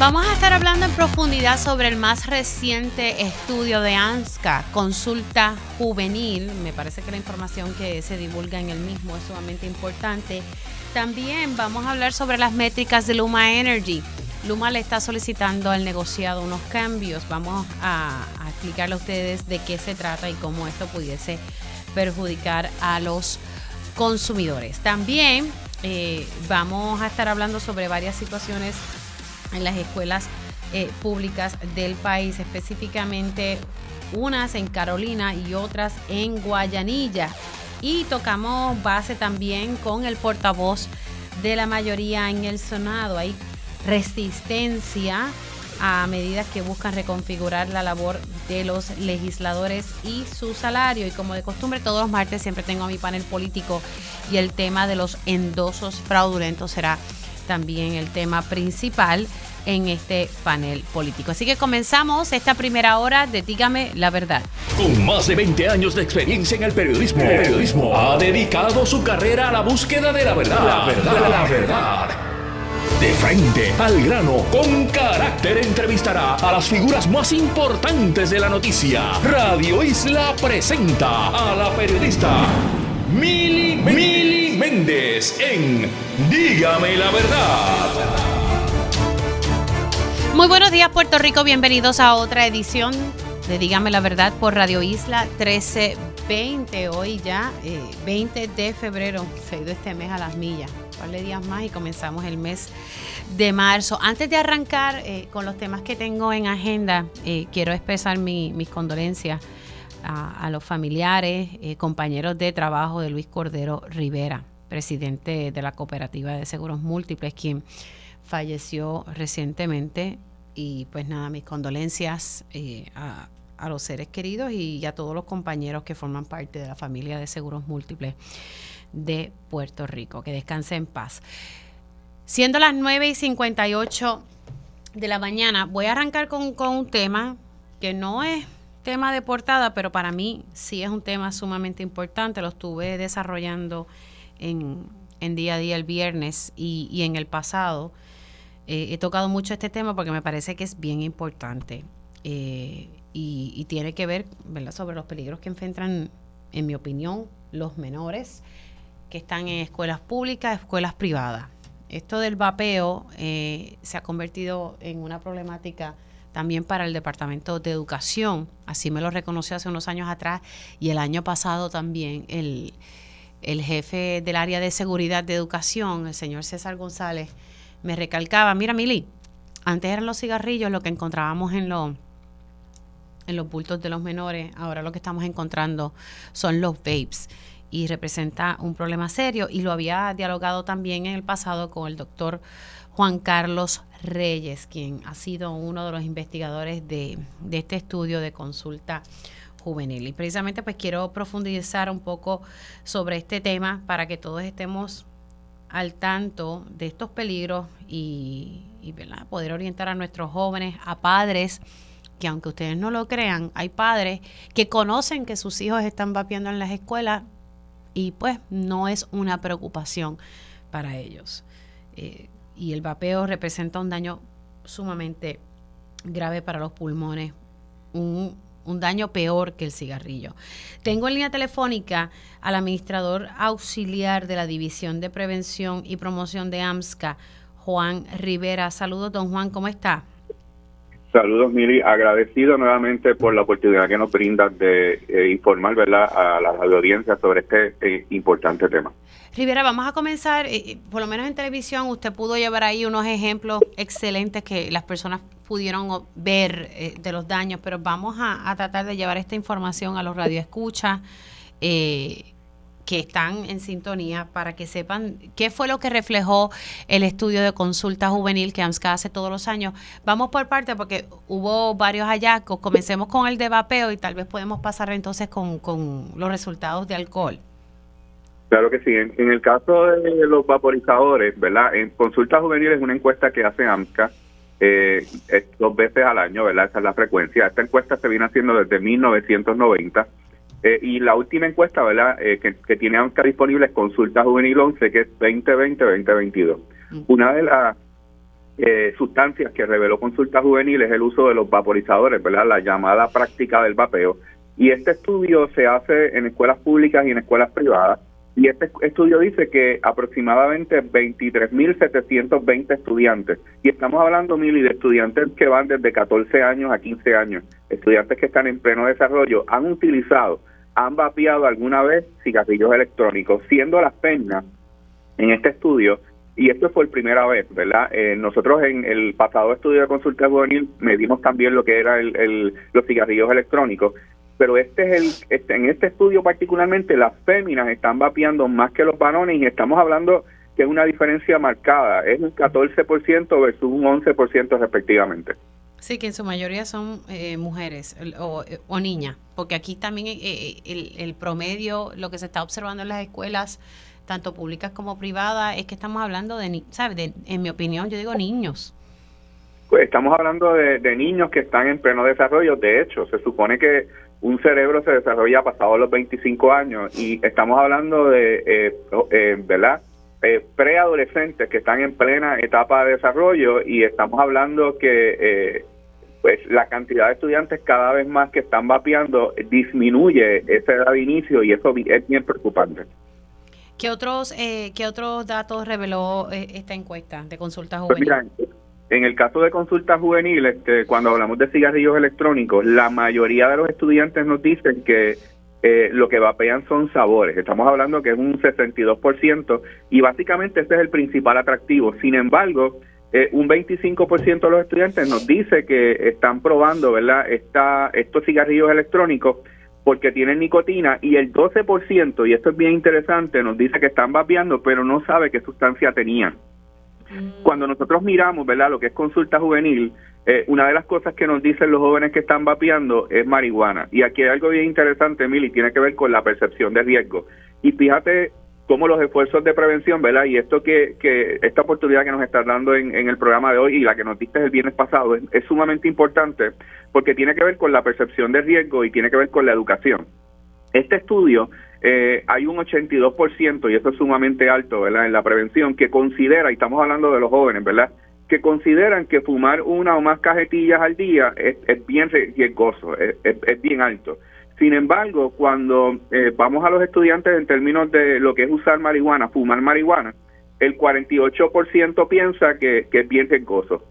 Vamos a estar hablando en profundidad sobre el más reciente estudio de ANSCA, consulta juvenil. Me parece que la información que se divulga en el mismo es sumamente importante. También vamos a hablar sobre las métricas de Luma Energy. Luma le está solicitando al negociado unos cambios. Vamos a, explicarle a ustedes de qué se trata y cómo esto pudiese perjudicar a los consumidores. También eh, vamos a estar hablando sobre varias situaciones en las escuelas eh, públicas del país, específicamente unas en Carolina y otras en Guayanilla. Y tocamos base también con el portavoz de la mayoría en el Senado. Hay resistencia a medidas que buscan reconfigurar la labor de los legisladores y su salario. Y como de costumbre, todos los martes siempre tengo a mi panel político y el tema de los endosos fraudulentos será también el tema principal en este panel político. Así que comenzamos esta primera hora de Dígame la verdad. Con más de 20 años de experiencia en el periodismo, el periodismo ha dedicado su carrera a la búsqueda de la verdad. La verdad, la verdad. De frente al grano, con carácter entrevistará a las figuras más importantes de la noticia. Radio Isla presenta a la periodista Mili, Mili Méndez en Dígame la verdad. Muy buenos días Puerto Rico, bienvenidos a otra edición de Dígame la verdad por Radio Isla 1320. Hoy ya 20 eh, de febrero, se ha ido este mes a las millas. Un par de días más y comenzamos el mes de marzo. Antes de arrancar eh, con los temas que tengo en agenda, eh, quiero expresar mis condolencias a, los familiares, eh, compañeros de trabajo de Luis Cordero Rivera, presidente de la Cooperativa de Seguros Múltiples, quien falleció recientemente. Y pues nada, mis condolencias eh, a, los seres queridos y a todos los compañeros que forman parte de la familia de Seguros Múltiples de Puerto Rico. Que descanse en paz. Siendo las 9 y 58 de la mañana, voy a arrancar con, con un tema que no es tema de portada, pero para mí sí es un tema sumamente importante. Lo estuve desarrollando en, día a día el viernes y, en el pasado. Eh, he tocado mucho este tema porque me parece que es bien importante eh, y, tiene que ver sobre los peligros que enfrentan, en mi opinión, los menores que están en escuelas públicas, escuelas privadas. Esto del vapeo eh, se ha convertido en una problemática también para el Departamento de Educación. Así me lo reconoció hace unos años atrás y el año pasado también el, jefe del área de seguridad de educación, el señor César González, me recalcaba, mira Mili, antes eran los cigarrillos lo que encontrábamos en los en los bultos de los menores, ahora lo que estamos encontrando son los vapes y representa un problema serio y lo había dialogado también en el pasado con el doctor Juan Carlos Reyes, quien ha sido uno de los investigadores de, este estudio de consulta juvenil. Y precisamente pues quiero profundizar un poco sobre este tema para que todos estemos al tanto de estos peligros y, poder orientar a nuestros jóvenes, a padres, que aunque ustedes no lo crean, hay padres que conocen que sus hijos están vapeando en las escuelas y pues no es una preocupación para ellos. Eh, y el vapeo representa un daño sumamente grave para los pulmones, un, daño peor que el cigarrillo. Tengo en línea telefónica al administrador auxiliar de la División de Prevención y Promoción de AMSCA, Juan Rivera. Saludos, don Juan, ¿cómo está? Saludos, Mili. Agradecido nuevamente por la oportunidad que nos brinda de eh, informar a la audiencia sobre este eh, importante tema. Rivera, vamos a comenzar, eh, por lo menos en televisión, usted pudo llevar ahí unos ejemplos excelentes que las personas pudieron ver de los daños, pero vamos a, tratar de llevar esta información a los radioescuchas. Eh, que están en sintonía para que sepan qué fue lo que reflejó el estudio de consulta juvenil que AMSCA hace todos los años. Vamos por parte porque hubo varios hallazgos. Comencemos con el de vapeo y tal vez podemos pasar entonces con, los resultados de alcohol. Claro que sí. En, el caso de los vaporizadores, ¿verdad? En consulta juvenil es una encuesta que hace AMSCA eh, dos veces al año, ¿verdad? Esa es la frecuencia. Esta encuesta se viene haciendo desde 1990 eh, y la última encuesta, ¿verdad?, eh, que, tiene AMSCA disponible es Consulta Juvenil 11, que es 2020-2022. Mm. Una de las eh, sustancias que reveló Consulta Juvenil es el uso de los vaporizadores, ¿verdad? La llamada práctica del vapeo. Y este estudio se hace en escuelas públicas y en escuelas privadas. Y este estudio dice que aproximadamente 23.720 estudiantes, y estamos hablando, Mili, de estudiantes que van desde 14 años a 15 años, estudiantes que están en pleno desarrollo, han utilizado, han vapeado alguna vez cigarrillos electrónicos, siendo las penas en este estudio y esto fue la primera vez, ¿verdad? Eh, nosotros en el pasado estudio de consulta juvenil medimos también lo que era el, los cigarrillos electrónicos, pero este es el este, en este estudio particularmente las féminas están vapeando más que los varones y estamos hablando que es una diferencia marcada, es un 14% versus un 11% respectivamente. Sí, que en su mayoría son eh, mujeres o, o, niñas, porque aquí también eh, el, el promedio, lo que se está observando en las escuelas, tanto públicas como privadas, es que estamos hablando de, ¿sabes? en mi opinión, yo digo niños. Pues estamos hablando de, niños que están en pleno desarrollo. De hecho, se supone que un cerebro se desarrolla pasado los 25 años y estamos hablando de, eh, eh, ¿verdad? Eh, preadolescentes que están en plena etapa de desarrollo y estamos hablando que eh, pues la cantidad de estudiantes cada vez más que están vapeando disminuye esa edad de inicio y eso es bien preocupante. ¿Qué otros, eh, ¿qué otros datos reveló eh, esta encuesta de consulta pues juvenil? En el caso de consulta juvenil, este, cuando hablamos de cigarrillos electrónicos, la mayoría de los estudiantes nos dicen que eh, lo que vapean son sabores. Estamos hablando que es un 62% y básicamente ese es el principal atractivo. Sin embargo, eh, un 25% de los estudiantes nos dice que están probando, ¿verdad? Esta, estos cigarrillos electrónicos porque tienen nicotina y el 12%, y esto es bien interesante, nos dice que están vapeando, pero no sabe qué sustancia tenían. Mm. Cuando nosotros miramos, ¿verdad?, lo que es consulta juvenil, eh, una de las cosas que nos dicen los jóvenes que están vapeando es marihuana. Y aquí hay algo bien interesante, Mili, tiene que ver con la percepción de riesgo. Y fíjate cómo los esfuerzos de prevención, ¿verdad? Y esto que, que esta oportunidad que nos está dando en, el programa de hoy y la que nos diste el viernes pasado es, sumamente importante porque tiene que ver con la percepción de riesgo y tiene que ver con la educación. Este estudio, eh, hay un 82%, y esto es sumamente alto, ¿verdad? En la prevención, que considera, y estamos hablando de los jóvenes, ¿verdad? Que consideran que fumar una o más cajetillas al día es, bien riesgoso, es bien alto. Sin embargo, cuando eh, vamos a los estudiantes en términos de lo que es usar marihuana, fumar marihuana, el 48% piensa que es bien riesgoso.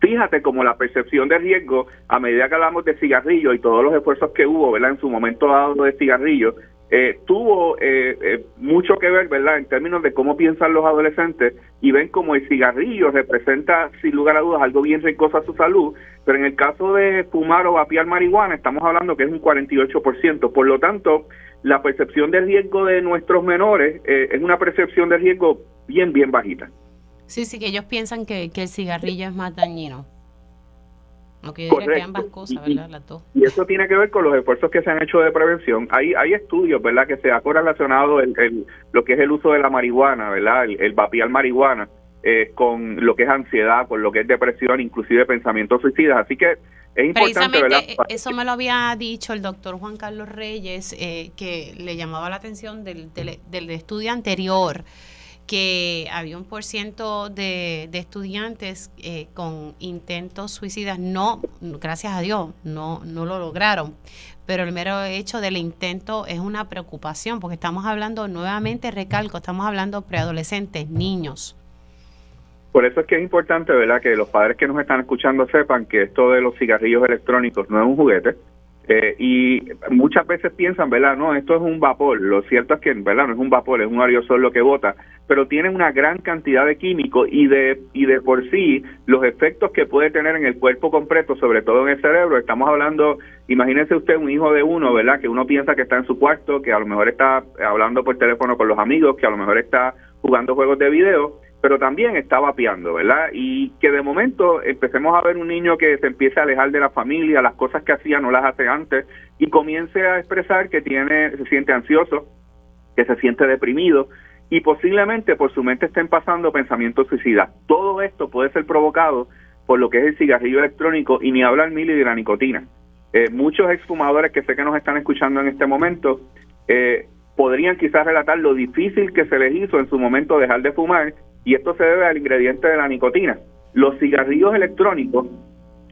Fíjate como la percepción de riesgo, a medida que hablamos de cigarrillos y todos los esfuerzos que hubo, ¿verdad? En su momento dado de cigarrillos, eh, tuvo eh, eh, mucho que ver, ¿verdad?, en términos de cómo piensan los adolescentes y ven como el cigarrillo representa, sin lugar a dudas, algo bien riesgoso a su salud, pero en el caso de fumar o vapear marihuana, estamos hablando que es un 48%. Por lo tanto, la percepción de riesgo de nuestros menores es una percepción de riesgo bien, bien bajita. Sí, sí, que ellos piensan que, que el cigarrillo es más dañino. Que ambas cosas, ¿verdad? Y eso tiene que ver con los esfuerzos que se han hecho de prevención. Hay, hay estudios, ¿verdad?, que se ha correlacionado el, lo que es el uso de la marihuana, ¿verdad?, el, el vapear marihuana eh, con lo que es ansiedad, con lo que es depresión, inclusive pensamientos suicidas. Así que es importante, ¿verdad? Eh, eso me lo había dicho el doctor Juan Carlos Reyes, eh, que le llamaba la atención del, del, del estudio anterior que había un por ciento de, estudiantes eh, con intentos suicidas, no, gracias a Dios, no, no lo lograron, pero el mero hecho del intento es una preocupación, porque estamos hablando, nuevamente recalco, estamos hablando preadolescentes, niños. Por eso es que es importante, ¿verdad?, que los padres que nos están escuchando sepan que esto de los cigarrillos electrónicos no es un juguete, eh, y muchas veces piensan, ¿verdad? No, esto es un vapor. Lo cierto es que, ¿verdad? No es un vapor, es un aerosol lo que bota, pero tiene una gran cantidad de químicos y de, y de por sí los efectos que puede tener en el cuerpo completo, sobre todo en el cerebro. Estamos hablando, imagínese usted un hijo de uno, ¿verdad? Que uno piensa que está en su cuarto, que a lo mejor está hablando por teléfono con los amigos, que a lo mejor está jugando juegos de video pero también está vapeando, ¿verdad? Y que de momento empecemos a ver un niño que se empiece a alejar de la familia, las cosas que hacía no las hace antes, y comience a expresar que tiene, se siente ansioso, que se siente deprimido, y posiblemente por su mente estén pasando pensamientos suicidas. Todo esto puede ser provocado por lo que es el cigarrillo electrónico y ni hablar mil de la nicotina. Eh, muchos exfumadores que sé que nos están escuchando en este momento eh, podrían quizás relatar lo difícil que se les hizo en su momento dejar de fumar y esto se debe al ingrediente de la nicotina. los cigarrillos electrónicos,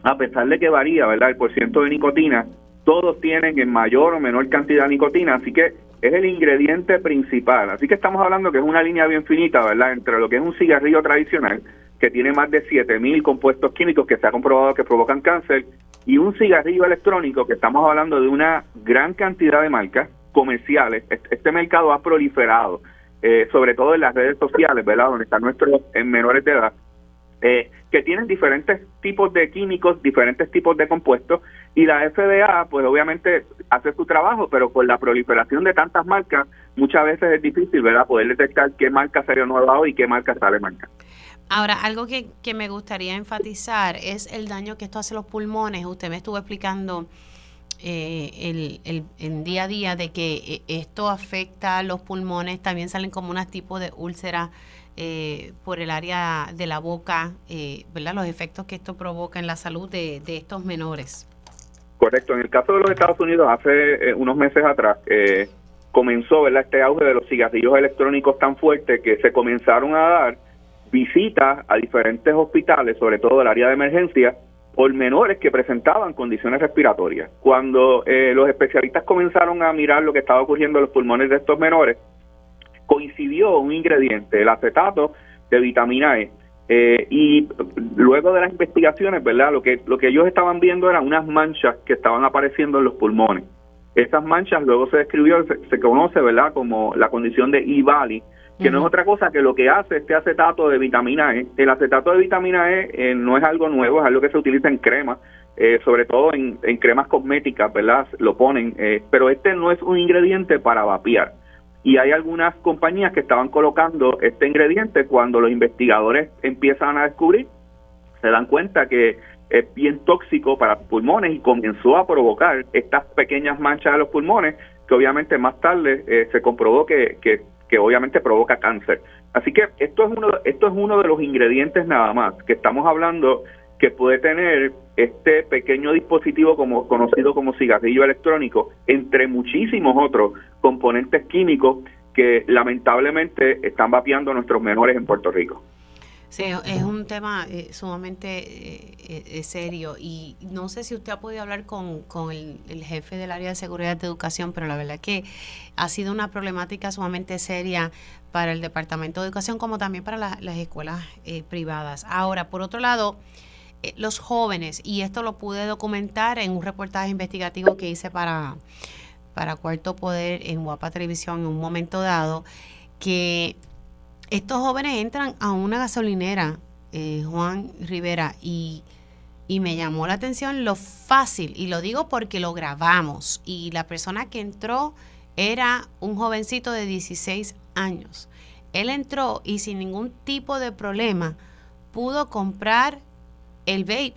a pesar de que varía, ¿verdad? El porcentaje de nicotina, todos tienen en mayor o menor cantidad de nicotina, así que es el ingrediente principal. Así que estamos hablando que es una línea bien finita, ¿verdad? Entre lo que es un cigarrillo tradicional, que tiene más de 7000 compuestos químicos que se ha comprobado que provocan cáncer, y un cigarrillo electrónico, que estamos hablando de una gran cantidad de marcas comerciales. Este mercado ha proliferado, eh, sobre todo en las redes sociales, ¿verdad? Donde están nuestros en menores de edad. Eh, que tienen diferentes tipos de químicos, diferentes tipos de compuestos, y la FDA, pues obviamente hace su trabajo, pero con la proliferación de tantas marcas, muchas veces es difícil, ¿verdad?, poder detectar qué marca se ha renovado y qué marca sale marca. Ahora, algo que, que me gustaría enfatizar es el daño que esto hace a los pulmones. Usted me estuvo explicando eh, el, el, en día a día de que eh, esto afecta a los pulmones, también salen como unos tipos de úlceras eh, por el área de la boca, eh, ¿verdad? Los efectos que esto provoca en la salud de, de, estos menores. Correcto. En el caso de los Estados Unidos, hace eh, unos meses atrás, comenzó ¿verdad? este auge de los cigarrillos electrónicos tan fuerte que se comenzaron a dar visitas a diferentes hospitales, sobre todo del área de emergencia, por menores que presentaban condiciones respiratorias. Cuando eh, los especialistas comenzaron a mirar lo que estaba ocurriendo en los pulmones de estos menores, coincidió un ingrediente, el acetato de vitamina E. Eh, y luego de las investigaciones, ¿verdad? Lo que, lo que ellos estaban viendo eran unas manchas que estaban apareciendo en los pulmones. Esas manchas luego se describió, se, se conoce, ¿verdad? Como la condición de E-Valley, que uh -huh. no es otra cosa que lo que hace este acetato de vitamina E. El acetato de vitamina E eh, no es algo nuevo, es algo que se utiliza en crema, eh, sobre todo en, en, cremas cosméticas, ¿verdad? Lo ponen, eh, pero este no es un ingrediente para vapear y hay algunas compañías que estaban colocando este ingrediente cuando los investigadores empiezan a descubrir, se dan cuenta que es bien tóxico para los pulmones y comenzó a provocar estas pequeñas manchas de los pulmones que obviamente más tarde eh, se comprobó que, que, que, obviamente provoca cáncer. Así que esto es, uno, esto es uno de los ingredientes nada más que estamos hablando que puede tener este pequeño dispositivo como conocido como cigarrillo electrónico entre muchísimos otros componentes químicos que lamentablemente están vapeando a nuestros menores en Puerto Rico. Sí, es un tema eh, sumamente eh, eh, serio y no sé si usted ha podido hablar con, con el, el, jefe del área de seguridad de educación, pero la verdad que ha sido una problemática sumamente seria para el Departamento de Educación como también para la, las escuelas eh, privadas. Ahora, por otro lado, los jóvenes, y esto lo pude documentar en un reportaje investigativo que hice para, para Cuarto Poder en Guapa Televisión en un momento dado, que estos jóvenes entran a una gasolinera, eh, Juan Rivera, y, y, me llamó la atención lo fácil, y lo digo porque lo grabamos, y la persona que entró era un jovencito de 16 años. Él entró y sin ningún tipo de problema pudo comprar el vape,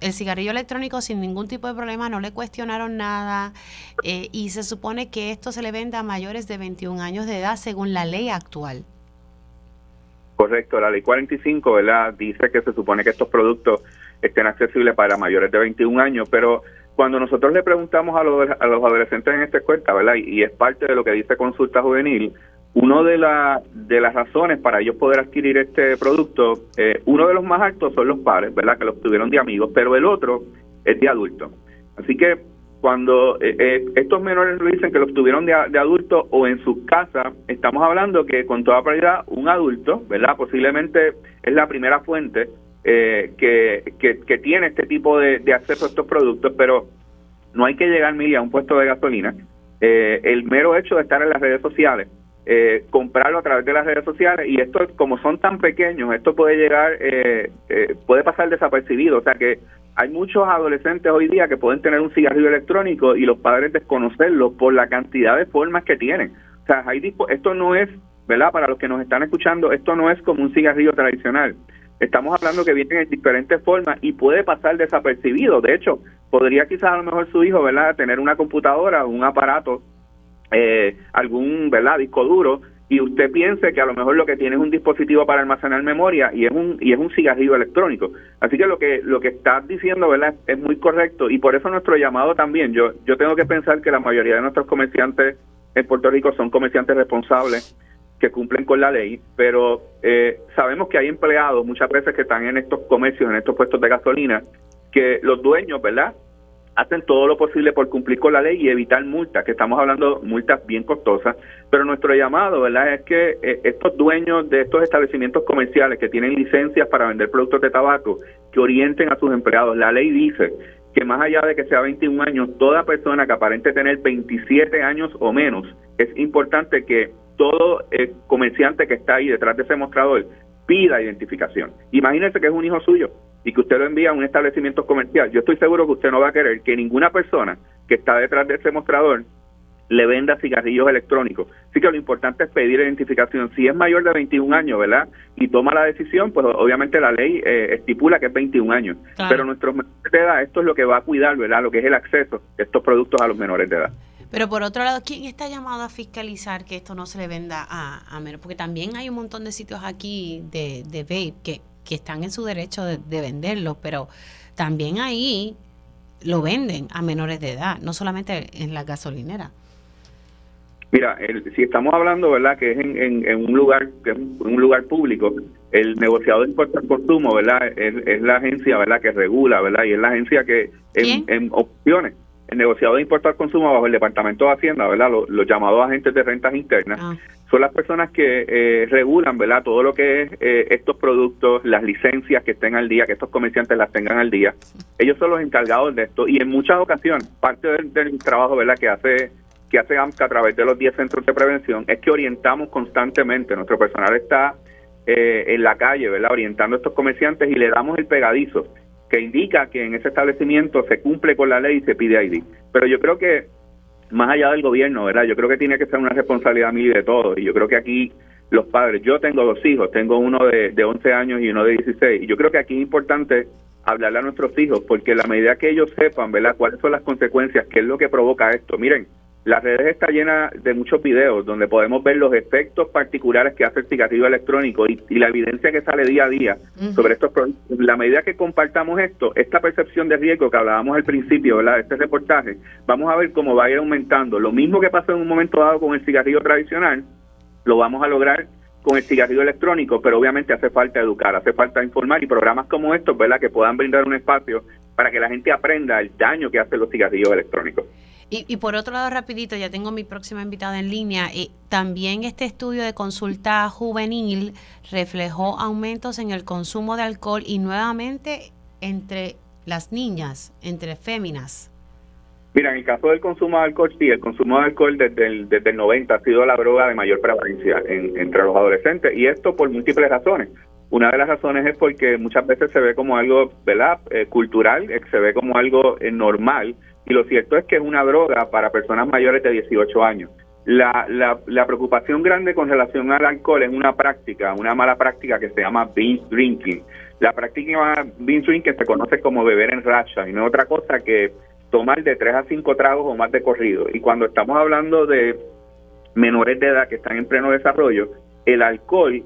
el cigarrillo electrónico sin ningún tipo de problema, no le cuestionaron nada eh, y se supone que esto se le vende a mayores de 21 años de edad según la ley actual. Correcto, la ley 45, ¿verdad? Dice que se supone que estos productos estén accesibles para mayores de 21 años, pero cuando nosotros le preguntamos a los, a los adolescentes en esta escuela, ¿verdad? Y, es parte de lo que dice Consulta Juvenil, uno de, la, de las razones para ellos poder adquirir este producto, eh, uno de los más altos son los padres, ¿verdad? Que lo obtuvieron de amigos, pero el otro es de adultos. Así que cuando eh, eh, estos menores lo dicen que lo obtuvieron de, de adultos o en su casa, estamos hablando que con toda probabilidad un adulto, ¿verdad? Posiblemente es la primera fuente eh, que, que, tiene este tipo de, acceso a estos productos, pero no hay que llegar, Mili, a un puesto de gasolina. Eh, el mero hecho de estar en las redes sociales eh, comprarlo a través de las redes sociales y esto como son tan pequeños esto puede llegar eh, eh, puede pasar desapercibido o sea que hay muchos adolescentes hoy día que pueden tener un cigarrillo electrónico y los padres desconocerlo por la cantidad de formas que tienen. O sea hay esto no es verdad para los que nos están escuchando esto no es como un cigarrillo tradicional. Estamos hablando que vienen en diferentes formas y puede pasar desapercibido. De hecho podría quizás a lo mejor su hijo verdad tener una computadora un aparato eh, algún verdad disco duro y usted piense que a lo mejor lo que tiene es un dispositivo para almacenar memoria y es un y es un cigarrillo electrónico. Así que lo que lo que estás diciendo verdad es muy correcto y por eso nuestro llamado también. Yo yo tengo que pensar que la mayoría de nuestros comerciantes en Puerto Rico son comerciantes responsables que cumplen con la ley, pero eh, sabemos que hay empleados muchas veces que están en estos comercios, en estos puestos de gasolina, que los dueños, ¿verdad? Hacen todo lo posible por cumplir con la ley y evitar multas, que estamos hablando multas bien costosas, pero nuestro llamado, ¿verdad?, es que eh, estos dueños de estos establecimientos comerciales que tienen licencias para vender productos de tabaco, que orienten a sus empleados. La ley dice que más allá de que sea 21 años, toda persona que aparente tener 27 años o menos, es importante que todo eh, comerciante que está ahí detrás de ese mostrador pida identificación. Imagínese que es un hijo suyo y que usted lo envía a un establecimiento comercial. Yo estoy seguro que usted no va a querer que ninguna persona que está detrás de ese mostrador le venda cigarrillos electrónicos. Así que lo importante es pedir identificación. Si es mayor de 21 años, ¿verdad? Y toma la decisión, pues obviamente la ley eh, estipula que es 21 años. Pero nuestros menores de edad, esto es lo que va a cuidar, ¿verdad? Lo que es el acceso de estos productos a los menores de edad. Pero por otro lado, ¿quién está llamado a fiscalizar que esto no se le venda a, a menos? Porque también hay un montón de sitios aquí de, de vape que, que están en su derecho de, de venderlo, pero también ahí lo venden a menores de edad, no solamente en la gasolinera. Mira, si estamos hablando, ¿verdad?, que es en, en, un lugar que es un lugar público, el negociador de impuestos al consumo, ¿verdad?, es, la agencia, ¿verdad?, que regula, ¿verdad?, y es la agencia que en, en opciones, el negociador de impuestos al consumo bajo el Departamento de Hacienda, ¿verdad?, los, llamados agentes de rentas internas, ah. Son las personas que eh, regulan, ¿verdad?, todo lo que es eh, estos productos, las licencias que estén al día, que estos comerciantes las tengan al día. Ellos son los encargados de esto y en muchas ocasiones, parte del, del trabajo, ¿verdad?, que hace que hace AMCA a través de los 10 centros de prevención es que orientamos constantemente, nuestro personal está eh, en la calle, ¿verdad? Orientando a estos comerciantes y le damos el pegadizo que indica que en ese establecimiento se cumple con la ley y se pide ID. Pero yo creo que más allá del gobierno, ¿verdad? Yo creo que tiene que ser una responsabilidad mía de todos. Y yo creo que aquí los padres, yo tengo dos hijos, tengo uno de, de 11 años y uno de 16. Y yo creo que aquí es importante hablarle a nuestros hijos, porque la medida que ellos sepan, ¿verdad?, cuáles son las consecuencias, qué es lo que provoca esto. Miren, las redes está llena de muchos videos donde podemos ver los efectos particulares que hace el cigarrillo electrónico y, la evidencia que sale día a día sobre estos productos. La medida que compartamos esto, esta percepción de riesgo que hablábamos al principio, ¿verdad? De este reportaje, vamos a ver cómo va a ir aumentando. Lo mismo que pasó en un momento dado con el cigarrillo tradicional, lo vamos a lograr con el cigarrillo electrónico, pero obviamente hace falta educar, hace falta informar y programas como estos, ¿verdad? Que puedan brindar un espacio para que la gente aprenda el daño que hacen los cigarrillos electrónicos. Y, por otro lado, rapidito, ya tengo mi próxima invitada en línea. y también este estudio de consulta juvenil reflejó aumentos en el consumo de alcohol y nuevamente entre las niñas, entre féminas. Mira, en el caso del consumo de alcohol, sí, el consumo de alcohol desde el, desde el 90 ha sido la droga de mayor prevalencia entre los adolescentes y esto por múltiples razones. Una de las razones es porque muchas veces se ve como algo, ¿verdad?, eh, cultural, eh, se ve como algo eh, normal y lo cierto es que es una droga para personas mayores de 18 años. La, la, preocupación grande con relación al alcohol es una práctica, una mala práctica que se llama binge drinking. La práctica binge drinking se conoce como beber en racha y no es otra cosa que tomar de 3 a 5 tragos o más de corrido. Y cuando estamos hablando de menores de edad que están en pleno desarrollo, el alcohol,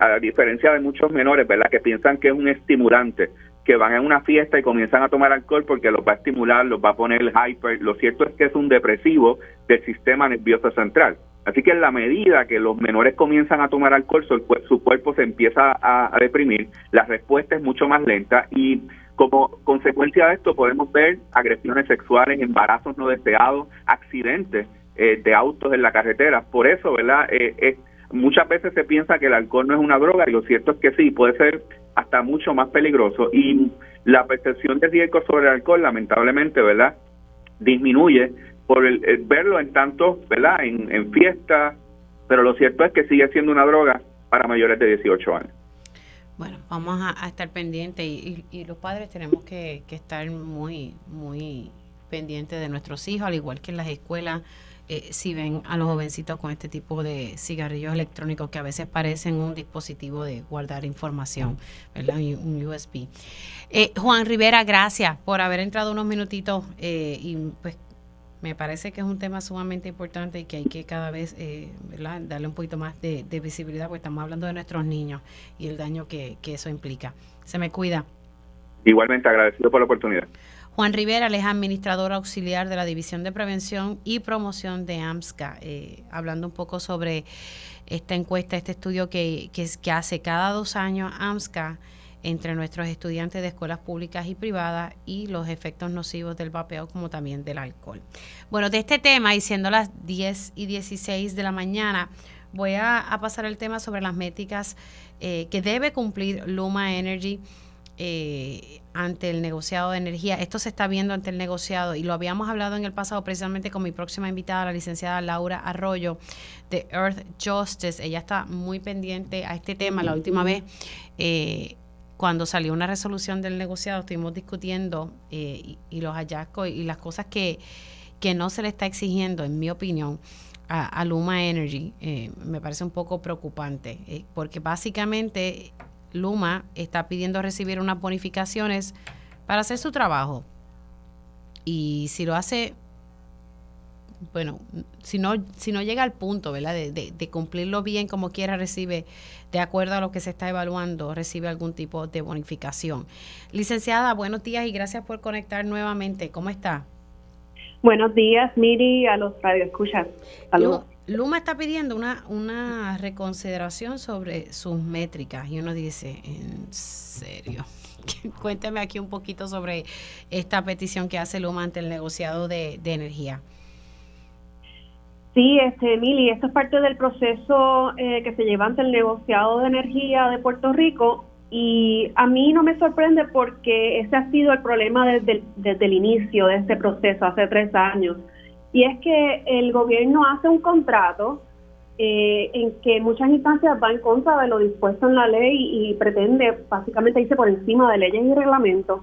a diferencia de muchos menores, ¿verdad? Que piensan que es un estimulante, que van a una fiesta y comienzan a tomar alcohol porque los va a estimular, los va a poner hyper. Lo cierto es que es un depresivo del sistema nervioso central. Así que en la medida que los menores comienzan a tomar alcohol, su, cuerpo se empieza a, deprimir, la respuesta es mucho más lenta y como consecuencia de esto podemos ver agresiones sexuales, embarazos no deseados, accidentes eh, de autos en la carretera. Por eso, ¿verdad? Eh, muchas veces se piensa que el alcohol no es una droga y lo cierto es que sí, puede ser hasta mucho más peligroso y la percepción de riesgo sobre el alcohol lamentablemente, ¿verdad? Disminuye por el, verlo en tantos, ¿verdad? En, en fiestas, pero lo cierto es que sigue siendo una droga para mayores de 18 años. Bueno, vamos a, estar pendientes y, y, los padres tenemos que, que estar muy, muy pendientes de nuestros hijos, al igual que en las escuelas eh, si ven a los jovencitos con este tipo de cigarrillos electrónicos que a veces parecen un dispositivo de guardar información, ¿verdad? Un USB. Eh, Juan Rivera, gracias por haber entrado unos minutitos eh, y pues me parece que es un tema sumamente importante y que hay que cada vez darle un poquito más de, visibilidad porque estamos hablando de nuestros niños y el daño que eso implica. Se me cuida. Igualmente agradecido por la oportunidad. Juan Rivera, es administrador auxiliar de la División de Prevención y Promoción de AMSCA, eh, hablando un poco sobre esta encuesta, este estudio que hace cada dos años AMSCA entre nuestros estudiantes de escuelas públicas y privadas y los efectos nocivos del vapeo como también del alcohol. Bueno, de este tema, y siendo las 10 y 16 de la mañana, voy a, pasar el tema sobre las métricas eh, que debe cumplir Luma Energy eh, ante el negociado de energía. Esto se está viendo ante el negociado y lo habíamos hablado en el pasado precisamente con mi próxima invitada, la licenciada Laura Arroyo de Earth Justice. Ella está muy pendiente a este tema. La última vez eh, cuando salió una resolución del negociado, estuvimos discutiendo eh, y, los hallazgos y las cosas que, que no se le está exigiendo, en mi opinión, a, Luma Energy, me parece un poco preocupante, porque básicamente Luma está pidiendo recibir unas bonificaciones para hacer su trabajo. Y si lo hace bueno, si no, si no llega al punto, ¿verdad? De, cumplirlo bien como quiera, recibe, de acuerdo a lo que se está evaluando, recibe algún tipo de bonificación. Licenciada, buenos días y gracias por conectar nuevamente. ¿Cómo está? Buenos días, Miri, a los radioescuchas. Saludos. Luma está pidiendo una, una reconsideración sobre sus métricas y uno dice, ¿en serio? Cuénteme aquí un poquito sobre esta petición que hace Luma ante el negociado de, de energía. Sí, este, Mili, esto es parte del proceso eh, que se lleva ante el negociado de energía de Puerto Rico y a mí no me sorprende porque ese ha sido el problema desde, desde el inicio de este proceso, hace tres años. Y es que el gobierno hace un contrato eh, en que muchas instancias va en contra de lo dispuesto en la ley y pretende básicamente irse por encima de leyes y reglamentos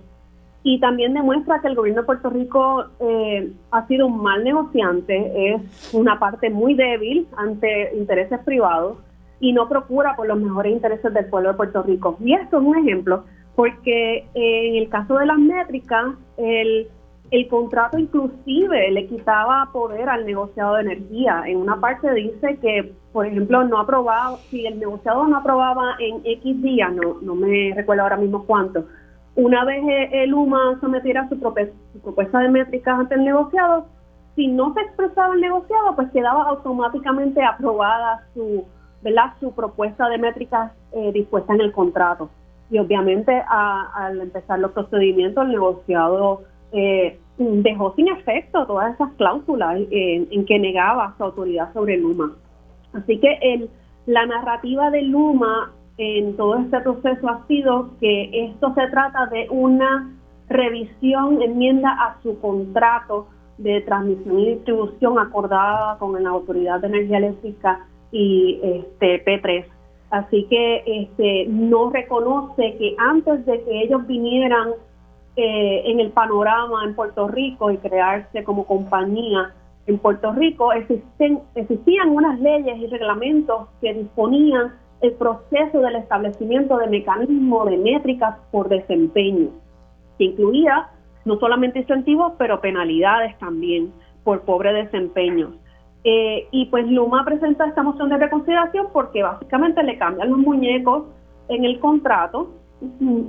y también demuestra que el gobierno de Puerto Rico eh, ha sido un mal negociante, es una parte muy débil ante intereses privados y no procura por los mejores intereses del pueblo de Puerto Rico. Y esto es un ejemplo, porque eh, en el caso de las métricas, el, el contrato inclusive le quitaba poder al negociado de energía. En una parte dice que, por ejemplo, no aprobaba, si el negociado no aprobaba en X días, no, no me recuerdo ahora mismo cuánto, una vez el UMA sometiera su, propuesta de métricas ante el negociado, si no se expresaba el negociado, pues quedaba automáticamente aprobada su, ¿verdad? su propuesta de métricas eh, dispuesta en el contrato. Y obviamente al empezar los procedimientos, el negociado eh, dejó sin efecto todas esas cláusulas en que negaba su autoridad sobre el UMA. Así que la narrativa del Luma en todo este proceso ha sido que esto se trata de una revisión, enmienda a su contrato de transmisión y distribución acordada con la Autoridad de Energía Eléctrica y este P3. Así que este no reconoce que antes de que ellos vinieran eh, en el panorama en Puerto Rico y crearse como compañía en Puerto Rico, existen, existían unas leyes y reglamentos que disponían el proceso del establecimiento de mecanismos de métricas por desempeño, que incluía no solamente incentivos, pero penalidades también por pobre desempeño. Eh, y pues Luma presenta esta moción de reconsideración porque básicamente le cambian los muñecos en el contrato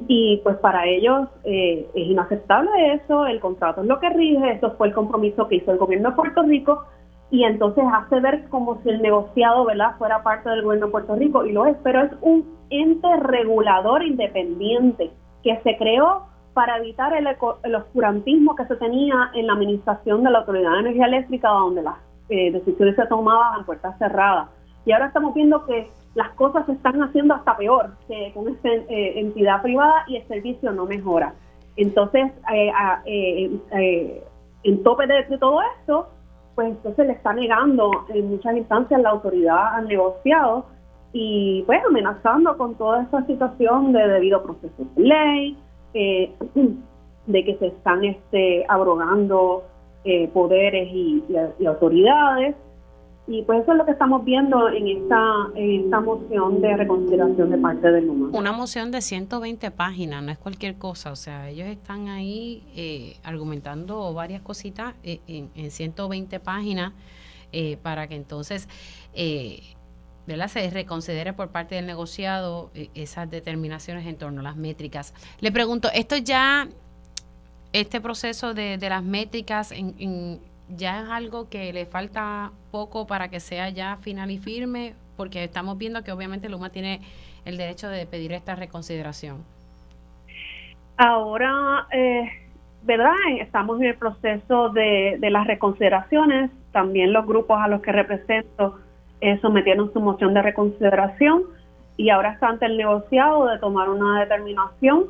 y pues para ellos eh, es inaceptable eso, el contrato es lo que rige, eso fue el compromiso que hizo el gobierno de Puerto Rico y entonces hace ver como si el negociado ¿verdad? fuera parte del gobierno de Puerto Rico, y lo es, pero es un ente regulador independiente que se creó para evitar el, el oscurantismo que se tenía en la administración de la Autoridad de Energía Eléctrica, donde las eh, decisiones se tomaban a puertas cerradas. Y ahora estamos viendo que las cosas se están haciendo hasta peor que con esta eh, entidad privada y el servicio no mejora. Entonces, eh, en tope de, todo esto, pues entonces le está negando en muchas instancias la autoridad al negociado y pues amenazando con toda esa situación de debido proceso de ley, eh, de que se están este, abrogando eh, poderes y autoridades y pues eso es lo que estamos viendo en esta, en esta moción de reconsideración de parte del Luma. Una moción de 120 páginas, no es cualquier cosa. O sea, ellos están ahí eh, argumentando varias cositas eh, en, en, 120 páginas eh, para que entonces ¿verdad? se reconsidere por parte del negociado esas determinaciones en torno a las métricas. Le pregunto, ¿esto ya este proceso de, de las métricas en, ya es algo que le falta poco para que sea ya final y firme, porque estamos viendo que obviamente Luma tiene el derecho de pedir esta reconsideración. Ahora, eh, ¿verdad? Estamos en el proceso de, las reconsideraciones. También los grupos a los que represento eh, sometieron su moción de reconsideración y ahora está ante el negociado de tomar una determinación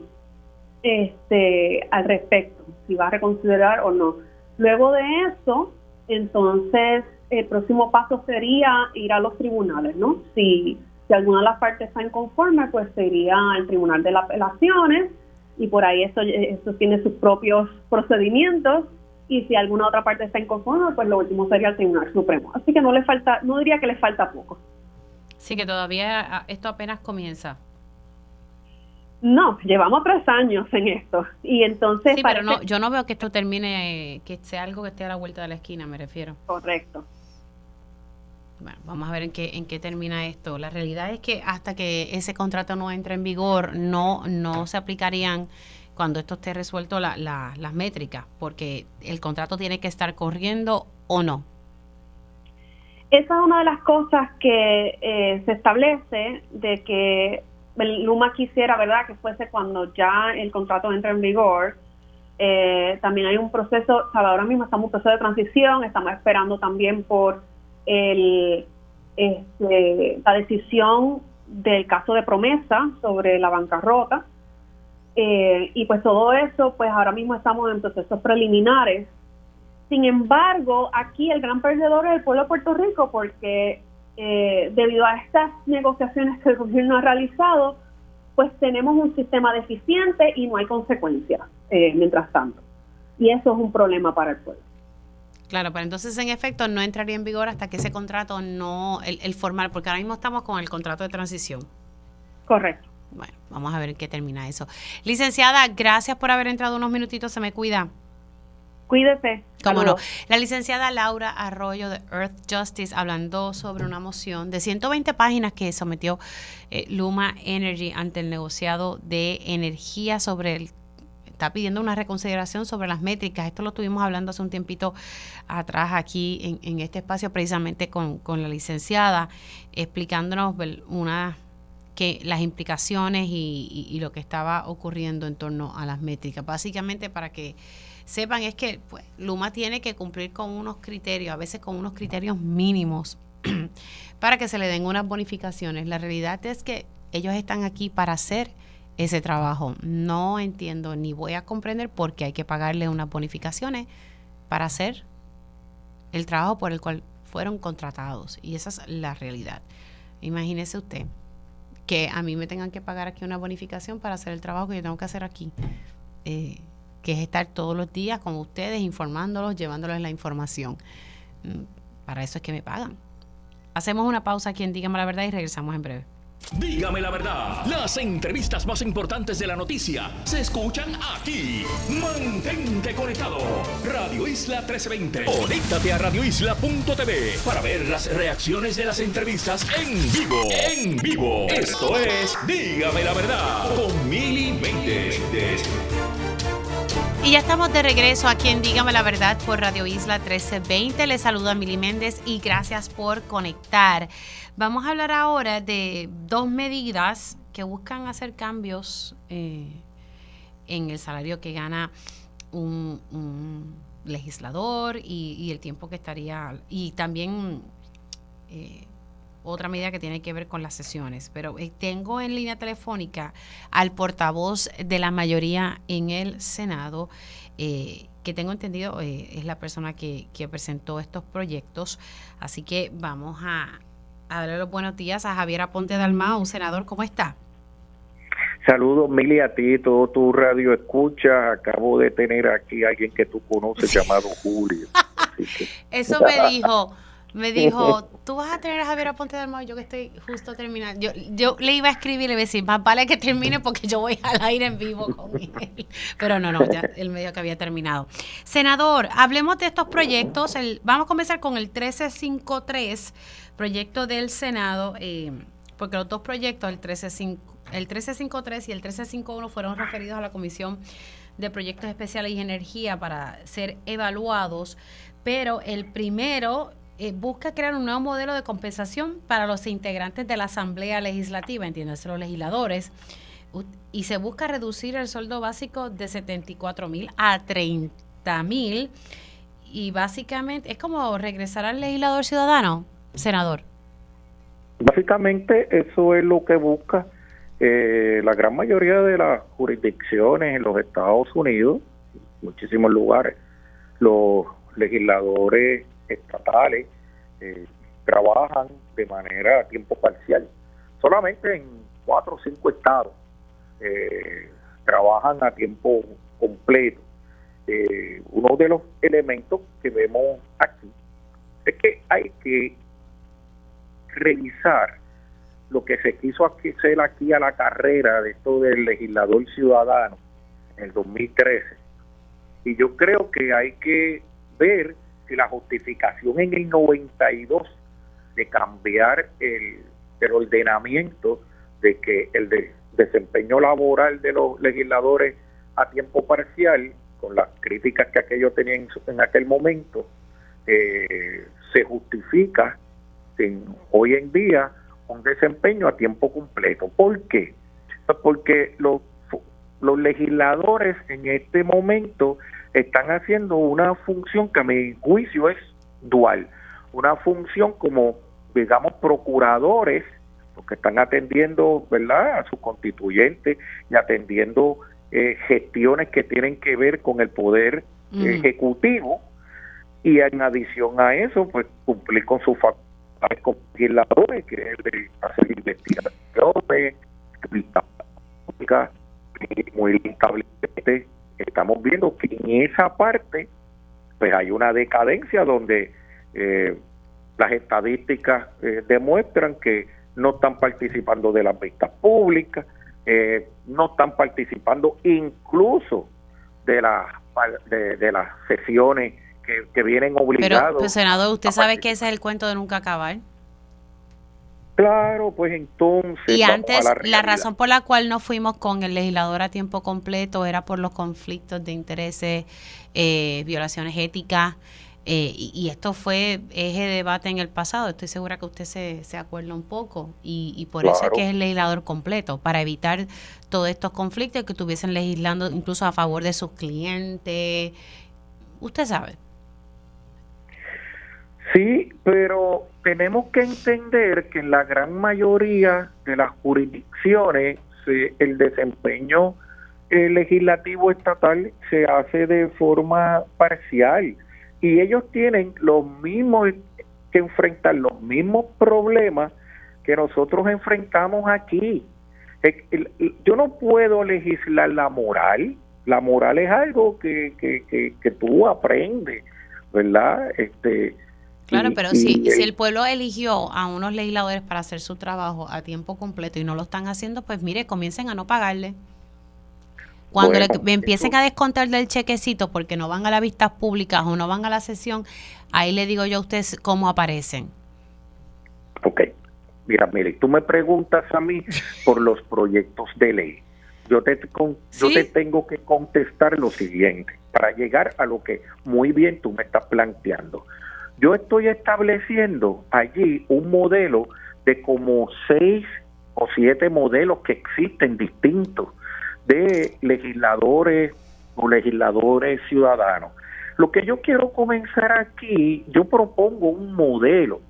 este, al respecto, si va a reconsiderar o no. Luego de eso, entonces el próximo paso sería ir a los tribunales, ¿no? Si, si alguna de las partes está inconforme, pues sería el Tribunal de las Apelaciones y por ahí eso, eso tiene sus propios procedimientos y si alguna otra parte está inconforme, pues lo último sería el Tribunal Supremo. Así que no le falta, no diría que le falta poco. Sí, que todavía ah, esto apenas comienza. No, llevamos tres años en esto y entonces... Sí, pero no, yo no veo que esto termine, que sea algo que esté a la vuelta de la esquina, me refiero. Correcto. Bueno, vamos a ver en qué, en qué termina esto. La realidad es que hasta que ese contrato no entre en vigor, no, no se aplicarían cuando esto esté resuelto la, las métricas, porque el contrato tiene que estar corriendo o no. Esa es una de las cosas que eh, se establece de que Luma quisiera, ¿verdad?, que fuese cuando ya el contrato entra en vigor. Eh, también hay un proceso, ahora mismo estamos en un proceso de transición, estamos esperando también por el, este, la decisión del caso de promesa sobre la bancarrota. Eh, y pues todo eso, pues ahora mismo estamos en procesos preliminares. Sin embargo, aquí el gran perdedor es el pueblo de Puerto Rico porque eh, debido a estas negociaciones que el gobierno ha realizado, pues tenemos un sistema deficiente y no hay consecuencias eh, mientras tanto. Y eso es un problema para el pueblo. Claro, pero entonces en efecto no entraría en vigor hasta que ese contrato no, el, el formal, porque ahora mismo estamos con el contrato de transición. Correcto. Bueno, vamos a ver en qué termina eso. Licenciada, gracias por haber entrado unos minutitos, se me cuida. Cuídese. Cómo no. La licenciada Laura Arroyo de Earth Justice hablando sobre una moción de 120 páginas que sometió eh, Luma Energy ante el negociado de energía sobre el está pidiendo una reconsideración sobre las métricas. Esto lo estuvimos hablando hace un tiempito atrás aquí en, este espacio precisamente con, con la licenciada, explicándonos una que las implicaciones y, lo que estaba ocurriendo en torno a las métricas. Básicamente para que sepan es que pues, Luma tiene que cumplir con unos criterios, a veces con unos criterios mínimos, para que se le den unas bonificaciones. La realidad es que ellos están aquí para hacer ese trabajo. No entiendo ni voy a comprender por qué hay que pagarle unas bonificaciones para hacer el trabajo por el cual fueron contratados. Y esa es la realidad. Imagínese usted que a mí me tengan que pagar aquí una bonificación para hacer el trabajo que yo tengo que hacer aquí, eh, que es estar todos los días con ustedes, informándolos, llevándoles la información. Mm, para eso es que me pagan. Hacemos una pausa aquí en Dígame la Verdad y regresamos en breve. Dígame la verdad, las entrevistas más importantes de la noticia se escuchan aquí. Mantente conectado. Radio Isla 1320. Conéctate a radioisla.tv para ver las reacciones de las entrevistas en vivo. En vivo. Esto es Dígame la verdad con Mili Y ya estamos de regreso aquí en Dígame la Verdad por Radio Isla 1320. Les saluda Mili Méndez y gracias por conectar. Vamos a hablar ahora de dos medidas que buscan hacer cambios eh, en el salario que gana un, legislador y, el tiempo que estaría, y también eh, otra medida que tiene que ver con las sesiones. Pero eh, tengo en línea telefónica al portavoz de la mayoría en el Senado, que tengo entendido es la persona que, que presentó estos proyectos. Así que vamos a a darle los buenos días a Javier Aponte Dalmau. Senador, ¿cómo está? Saludos, Mili, a ti, todo tu radio escucha. Acabo de tener aquí a alguien que tú conoces llamado Julio. Eso me dijo, me dijo, tú vas a tener a Javier Aponte Dalmau, yo que estoy justo terminando. Yo, yo le iba a escribir y le iba a decir, más vale que termine porque yo voy al aire en vivo con él. Pero no, no, ya el medio que había terminado. Senador, hablemos de estos proyectos. El, vamos a comenzar con el 1353 proyecto del Senado, eh, porque los dos proyectos, el 1353 el 1353 y el 1351, fueron referidos a la Comisión de proyectos especiales y energía para ser evaluados, pero el primero eh, busca crear un nuevo modelo de compensación para los integrantes de la Asamblea Legislativa, entiéndase los legisladores, y se busca reducir el sueldo básico de 74 mil a 30 mil y básicamente es como regresar al legislador ciudadano, senador. Básicamente eso es lo que busca eh, la gran mayoría de las jurisdicciones en los Estados Unidos, muchísimos lugares, los legisladores estatales eh, trabajan de manera a tiempo parcial. Solamente en cuatro o cinco estados eh, trabajan a tiempo completo. Eh, uno de los elementos que vemos aquí es que hay que revisar lo que se quiso hacer aquí a la carrera de esto del legislador ciudadano en el 2013. Y yo creo que hay que ver si la justificación en el 92 de cambiar el, el ordenamiento de que el de desempeño laboral de los legisladores a tiempo parcial, con las críticas que aquellos tenían en aquel momento, eh, se justifica en, hoy en día un desempeño a tiempo completo. ¿Por qué? Pues porque los, los legisladores en este momento están haciendo una función que a mi juicio es dual, una función como, digamos, procuradores porque están atendiendo, ¿verdad?, a sus constituyentes y atendiendo eh, gestiones que tienen que ver con el poder ejecutivo. Y en adición a eso, pues cumplir con sus facultades como legisladores, que es de hacer investigaciones, muy lamentablemente estamos viendo que en esa parte pues hay una decadencia donde eh, las estadísticas eh, demuestran que no están participando de las vistas públicas, eh, no están participando incluso de las de, las sesiones que, vienen obligados. Pero, pues, senador, usted sabe que ese es el cuento de nunca acabar. Claro, pues entonces. Y antes, la, razón por la cual no fuimos con el legislador a tiempo completo era por los conflictos de intereses, eh, violaciones éticas, eh, y, esto fue eje de debate en el pasado, estoy segura que usted se, se acuerda un poco, y, por eso es que es el legislador completo, para evitar todos estos conflictos que estuviesen legislando incluso a favor de sus clientes. Usted sabe. Sí, pero tenemos que entender que en la gran mayoría de las jurisdicciones el desempeño eh, legislativo estatal se hace de forma parcial y ellos tienen los mismos que enfrentar los mismos problemas que nosotros enfrentamos aquí. Yo no puedo legislar la moral, la moral es algo que, que, que, tú aprendes, ¿verdad? Este, claro, pero si, si el pueblo eligió a unos legisladores para hacer su trabajo a tiempo completo y no lo están haciendo, pues mire, comiencen a no pagarle. Cuando le empiecen a descontar del chequecito porque no van a las vistas públicas o no van a la sesión, ahí le digo yo a ustedes cómo aparecen. Ok. Mira, mire, tú me preguntas a mí por los proyectos de ley. Yo te, yo te tengo que contestar lo siguiente, para llegar a lo que muy bien tú me estás planteando. Yo estoy estableciendo allí un modelo de como seis o siete modelos que existen distintos de legisladores o legisladores ciudadanos. Lo que yo quiero comenzar aquí, yo propongo un modelo.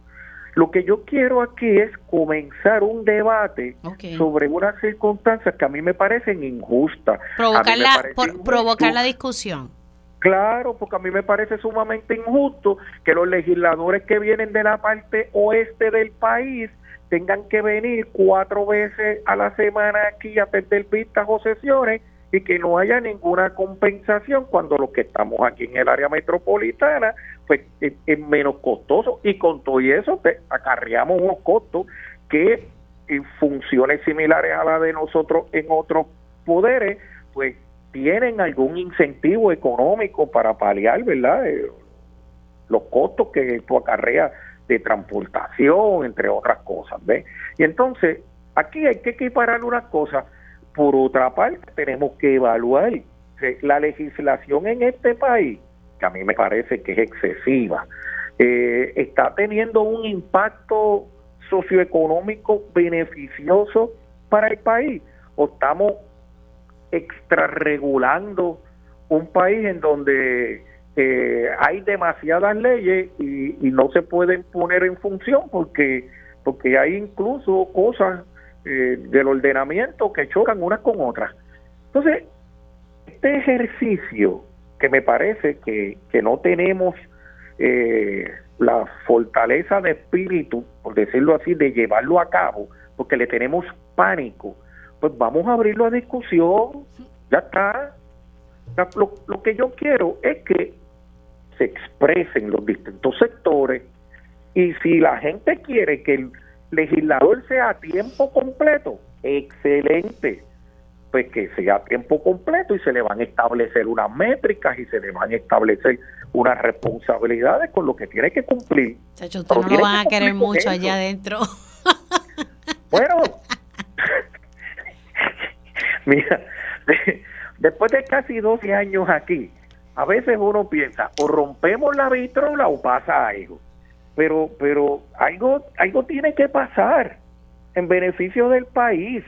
Lo que yo quiero aquí es comenzar un debate sobre unas circunstancias que a mí me parecen injustas. Provocar, la, provocar la discusión. Claro, porque a mí me parece sumamente injusto que los legisladores que vienen de la parte oeste del país tengan que venir cuatro veces a la semana aquí a atender vistas o sesiones y que no haya ninguna compensación cuando los que estamos aquí en el área metropolitana pues es, menos costoso. Y con todo eso pues, acarreamos unos costos que en funciones similares a la de nosotros en otros poderes pues tienen algún incentivo económico para paliar verdad eh, los costos que esto acarrea de transportación, entre otras cosas, ¿ves? Y entonces, aquí hay que equiparar una cosa. Por otra parte, tenemos que evaluar la legislación en este país, que a mí me parece que es excesiva, eh, está teniendo un impacto socioeconómico beneficioso para el país o estamos extrarregulando un país en donde eh, hay demasiadas leyes y, no se pueden poner en función porque porque hay incluso cosas eh, del ordenamiento que chocan unas con otras. Entonces, este ejercicio que me parece que, que no tenemos eh, la fortaleza de espíritu, por decirlo así, de llevarlo a cabo, porque le tenemos pánico, pues vamos a abrirlo a discusión, ya está. Lo, lo que yo quiero es que se expresen los distintos sectores y si la gente quiere que el legislador sea a tiempo completo, excelente pues que sea a tiempo completo y se le van a establecer unas métricas y se le van a establecer unas responsabilidades con lo que tiene que cumplir. Chacho, usted no lo van a querer mucho allá adentro. Bueno, mira, después de casi 12 años aquí, a veces uno piensa, o rompemos la vitrola o pasa algo. Pero, pero algo, algo tiene que pasar en beneficio del país.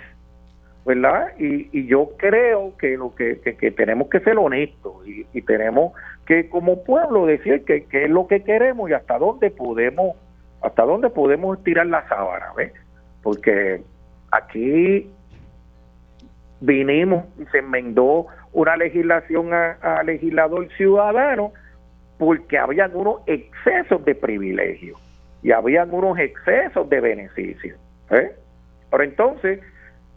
¿verdad? Y, y yo creo que lo que, tenemos que ser honestos y, tenemos que como pueblo decir que, es lo que queremos y hasta dónde podemos hasta dónde podemos tirar la sábana, ¿ves? Porque aquí vinimos y se enmendó una legislación a, legislador ciudadano porque habían unos excesos de privilegios y habían unos excesos de beneficios. ¿eh? Pero entonces,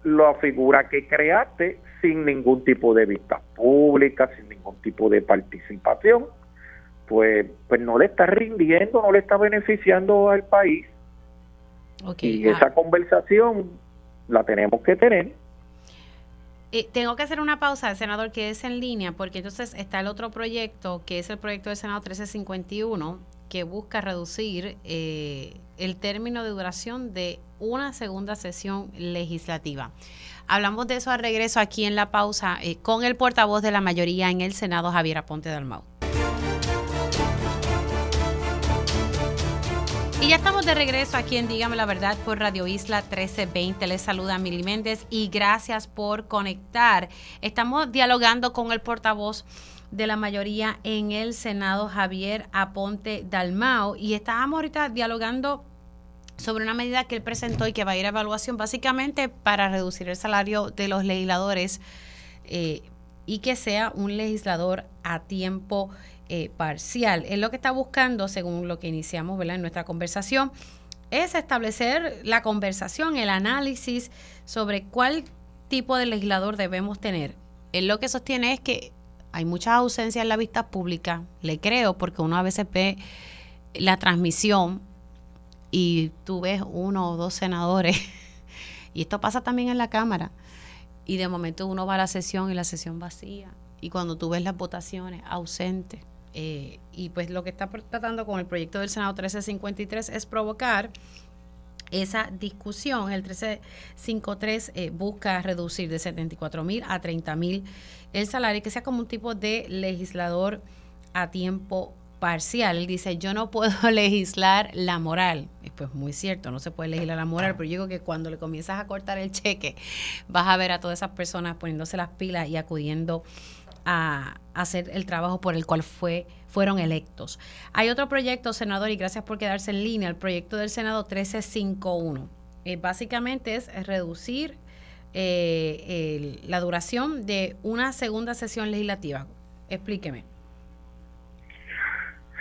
la figura que creaste sin ningún tipo de vista pública, sin ningún tipo de participación, pues, pues no le está rindiendo, no le está beneficiando al país. y esa ah. conversación la tenemos que tener. Eh, tengo que hacer una pausa, senador, que es en línea, porque entonces está el otro proyecto, que es el proyecto del Senado 1351, que busca reducir eh, el término de duración de una segunda sesión legislativa. Hablamos de eso al regreso aquí en la pausa eh, con el portavoz de la mayoría en el Senado, Javier Aponte Dalmau. De regreso aquí en Dígame la Verdad por Radio Isla 1320. Les saluda Mili Méndez y gracias por conectar. Estamos dialogando con el portavoz de la mayoría en el Senado, Javier Aponte Dalmao, y estábamos ahorita dialogando sobre una medida que él presentó y que va a ir a evaluación básicamente para reducir el salario de los legisladores eh, y que sea un legislador a tiempo eh, parcial. Él lo que está buscando, según lo que iniciamos en nuestra conversación, es establecer la conversación, el análisis sobre cuál tipo de legislador debemos tener. Él lo que sostiene es que hay muchas ausencias en la vista pública, le creo, porque uno a veces ve la transmisión y tú ves uno o dos senadores, y esto pasa también en la Cámara, y de momento uno va a la sesión y la sesión vacía, y cuando tú ves las votaciones ausentes, eh, y pues lo que está tratando con el proyecto del Senado 1353 es provocar esa discusión. El 1353 eh, busca reducir de 74 mil a 30 mil el salario, que sea como un tipo de legislador a tiempo parcial. Dice, yo no puedo legislar la moral. Pues muy cierto, no se puede legislar la moral, pero yo digo que cuando le comienzas a cortar el cheque, vas a ver a todas esas personas poniéndose las pilas y acudiendo a, hacer el trabajo por el cual fue, fueron electos. Hay otro proyecto, senador, y gracias por quedarse en línea, el proyecto del Senado 1351. Eh, básicamente es reducir eh, la duración de una segunda sesión legislativa. Explíqueme.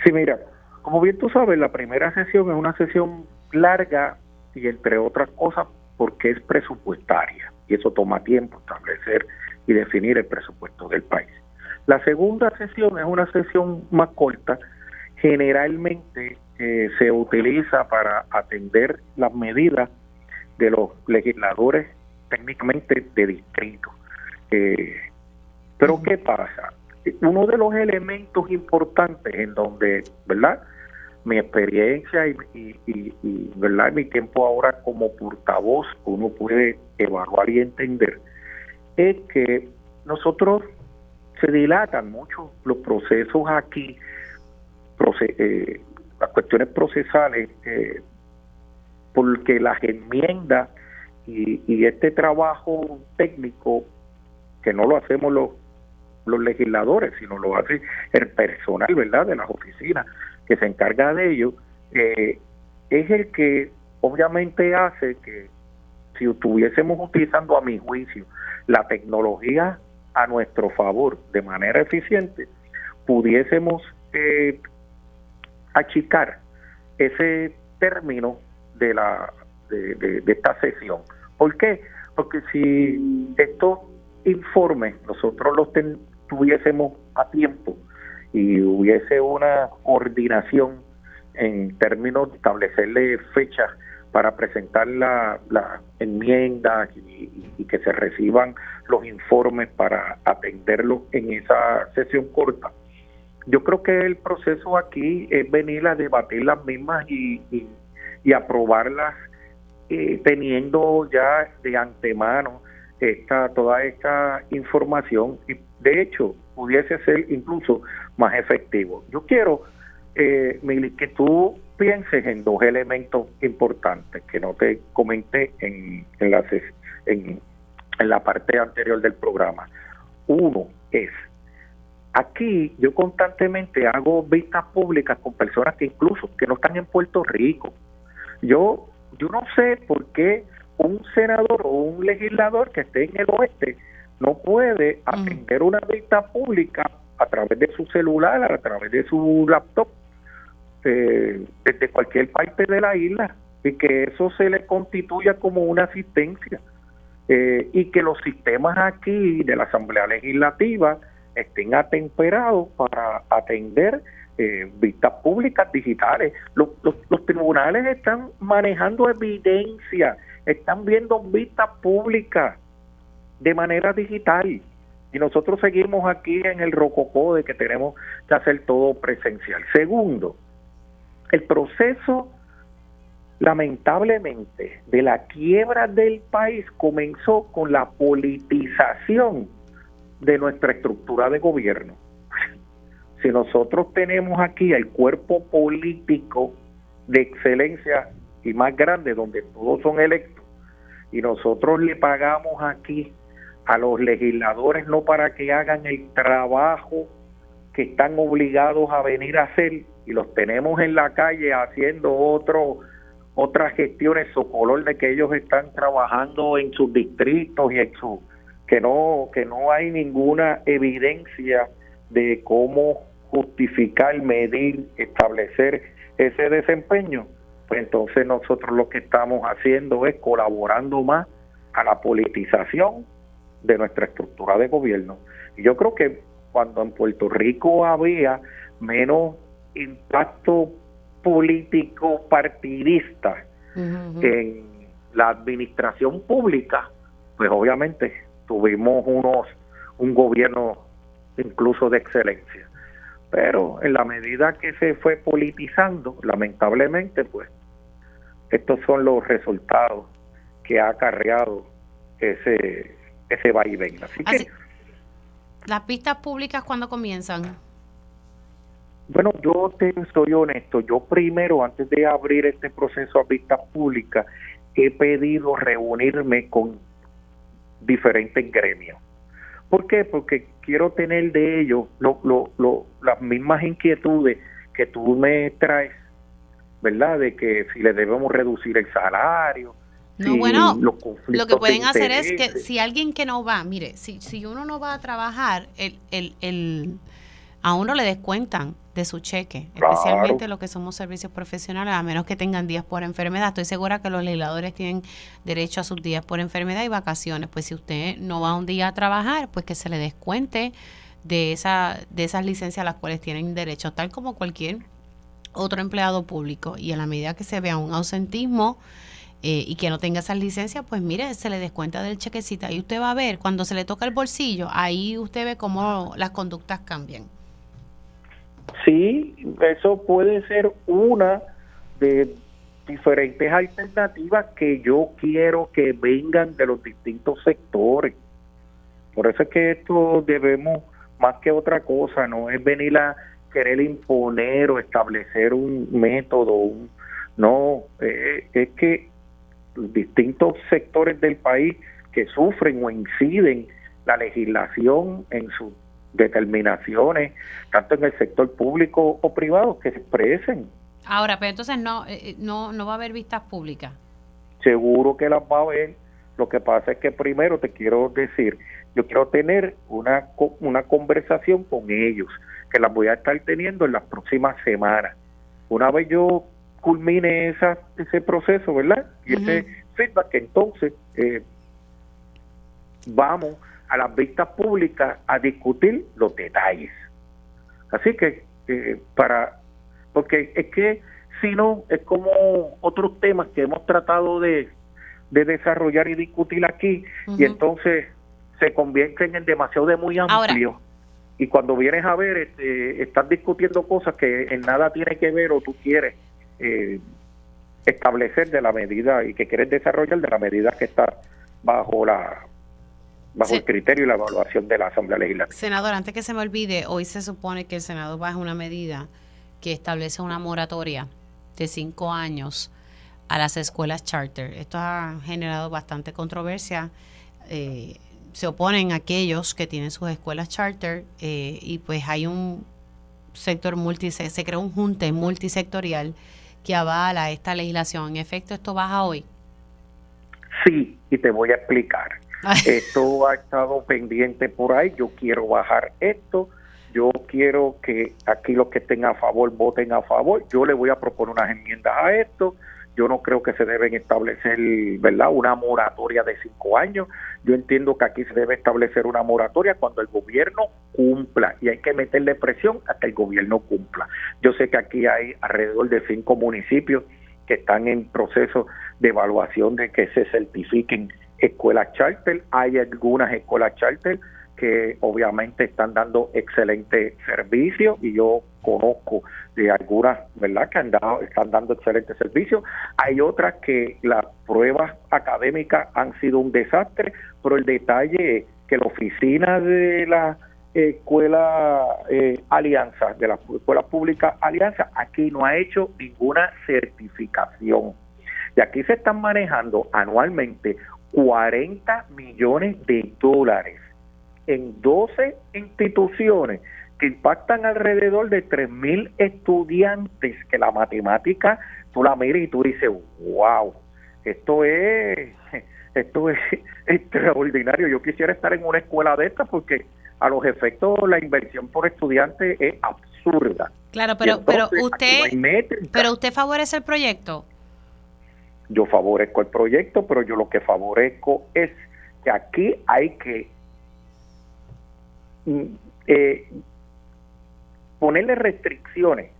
Sí, mira, como bien tú sabes, la primera sesión es una sesión larga y entre otras cosas porque es presupuestaria y eso toma tiempo establecer y definir el presupuesto del país. La segunda sesión es una sesión más corta, generalmente eh, se utiliza para atender las medidas de los legisladores técnicamente de distrito. Eh, pero ¿qué pasa? Uno de los elementos importantes en donde, ¿verdad? Mi experiencia y, y, ¿verdad? mi tiempo ahora como portavoz, uno puede evaluar y entender, es que nosotros se dilatan mucho los procesos aquí, eh, las cuestiones procesales, eh, porque las enmiendas y, este trabajo técnico, que no lo hacemos los, los legisladores, sino lo hace el personal, ¿verdad?, de las oficinas que se encarga de ello, eh, es el que obviamente hace que si estuviésemos utilizando a mi juicio la tecnología a nuestro favor de manera eficiente, pudiésemos eh, achicar ese término de la de, esta sesión. ¿Por qué? Porque si estos informes nosotros los tuviésemos a tiempo y hubiese una coordinación en términos de establecerle fechas para presentar la, la enmienda y, que se reciban los informes para atenderlos en esa sesión corta. Yo creo que el proceso aquí es venir a debatir las mismas y, y, aprobarlas eh, teniendo ya de antemano esta, toda esta información y de hecho pudiese ser incluso más efectivo. Yo quiero, eh, que tú pienses en dos elementos importantes que no te comenté en, en, la, en, en la parte anterior del programa. Uno es, aquí yo constantemente hago vistas públicas con personas que incluso que no están en Puerto Rico. Yo, yo no sé por qué un senador o un legislador que esté en el oeste no puede atender una vista pública a través de su celular, a través de su laptop este, desde cualquier parte de la isla y que eso se le constituya como una asistencia eh, y que los sistemas aquí de la Asamblea Legislativa estén atemperados para atender eh, vistas públicas digitales. Los, los, tribunales están manejando evidencia, están viendo vistas públicas de manera digital. Y nosotros seguimos aquí en el rococó de que tenemos que hacer todo presencial. Segundo, el proceso, lamentablemente, de la quiebra del país comenzó con la politización de nuestra estructura de gobierno. Si nosotros tenemos aquí el cuerpo político de excelencia y más grande, donde todos son electos, y nosotros le pagamos aquí a los legisladores no para que hagan el trabajo que están obligados a venir a hacer, y los tenemos en la calle haciendo otro otras gestiones su color de que ellos están trabajando en sus distritos y en su que no que no hay ninguna evidencia de cómo justificar, medir, establecer ese desempeño, pues entonces nosotros lo que estamos haciendo es colaborando más a la politización de nuestra estructura de gobierno. Yo creo que cuando en Puerto Rico había menos impacto político partidista en la administración pública, pues obviamente tuvimos unos un gobierno incluso de excelencia. Pero en la medida que se fue politizando, lamentablemente, pues estos son los resultados que ha acarreado ese ese vaivén. Así, Así que las pistas públicas cuándo comienzan? Bueno, yo te soy honesto. Yo primero, antes de abrir este proceso a vista pública, he pedido reunirme con diferentes gremios. ¿Por qué? Porque quiero tener de ellos lo, lo, lo, las mismas inquietudes que tú me traes, ¿verdad? De que si le debemos reducir el salario. No, bueno, lo que pueden hacer es que si alguien que no va, mire, si, si uno no va a trabajar, el, el, el, a uno le descuentan de su cheque, especialmente lo que somos servicios profesionales, a menos que tengan días por enfermedad. Estoy segura que los legisladores tienen derecho a sus días por enfermedad y vacaciones. Pues si usted no va un día a trabajar, pues que se le descuente de, esa, de esas licencias a las cuales tienen derecho, tal como cualquier otro empleado público. Y a la medida que se vea un ausentismo, eh, y que no tenga esas licencias, pues mire, se le descuenta del chequecita y usted va a ver, cuando se le toca el bolsillo, ahí usted ve cómo las conductas cambian. Sí, eso puede ser una de diferentes alternativas que yo quiero que vengan de los distintos sectores. Por eso es que esto debemos más que otra cosa, no es venir a querer imponer o establecer un método, no, eh, es que distintos sectores del país que sufren o inciden la legislación en sus determinaciones, tanto en el sector público o privado, que se expresen. Ahora, pero entonces no, eh, no, no va a haber vistas públicas. Seguro que las va a haber. Lo que pasa es que primero te quiero decir, yo quiero tener una, una conversación con ellos, que las voy a estar teniendo en las próximas semanas. Una vez yo culmine esa, ese proceso, ¿verdad? Y ese feedback, entonces eh, vamos a las vistas públicas a discutir los detalles. Así que, eh, para, porque es que si no, es como otros temas que hemos tratado de, de desarrollar y discutir aquí, y entonces se convierten en demasiado de muy amplio. y cuando vienes a ver, este, estás discutiendo cosas que en nada tiene que ver o tú quieres eh, establecer de la medida y que quieres desarrollar de la medida que está bajo la bajo el criterio y la evaluación de la Asamblea Legislativa. Senador, antes que se me olvide, hoy se supone que el Senado baja una medida que establece una moratoria de cinco años a las escuelas charter. Esto ha generado bastante controversia. Eh, se oponen aquellos que tienen sus escuelas charter eh, y pues hay un sector multi, se, se creó un junte multisectorial que avala esta legislación. En efecto, ¿esto baja hoy? Sí, y te voy a explicar. Esto ha estado pendiente por ahí. Yo quiero bajar esto. Yo quiero que aquí los que estén a favor voten a favor. Yo le voy a proponer unas enmiendas a esto. Yo no creo que se deben establecer, ¿verdad?, una moratoria de cinco años. Yo entiendo que aquí se debe establecer una moratoria cuando el gobierno cumpla y hay que meterle presión hasta el gobierno cumpla. Yo sé que aquí hay alrededor de cinco municipios que están en proceso de evaluación de que se certifiquen escuelas charter, hay algunas escuelas charter que obviamente están dando excelente servicio y yo conozco de algunas, ¿verdad?, que han dado, están dando excelente servicio. Hay otras que las pruebas académicas han sido un desastre, pero el detalle es que la oficina de la escuela eh, Alianza, de la escuela pública Alianza, aquí no ha hecho ninguna certificación. Y aquí se están manejando anualmente 40 millones de dólares en 12 instituciones que impactan alrededor de 3 mil estudiantes que la matemática tú la miras y tú dices, wow, esto es, esto es extraordinario. Yo quisiera estar en una escuela de estas porque a los efectos la inversión por estudiante es absurda. Claro, pero, pero usted, pero usted favorece el proyecto yo favorezco el proyecto, pero yo lo que favorezco es que aquí hay que eh, ponerle restricciones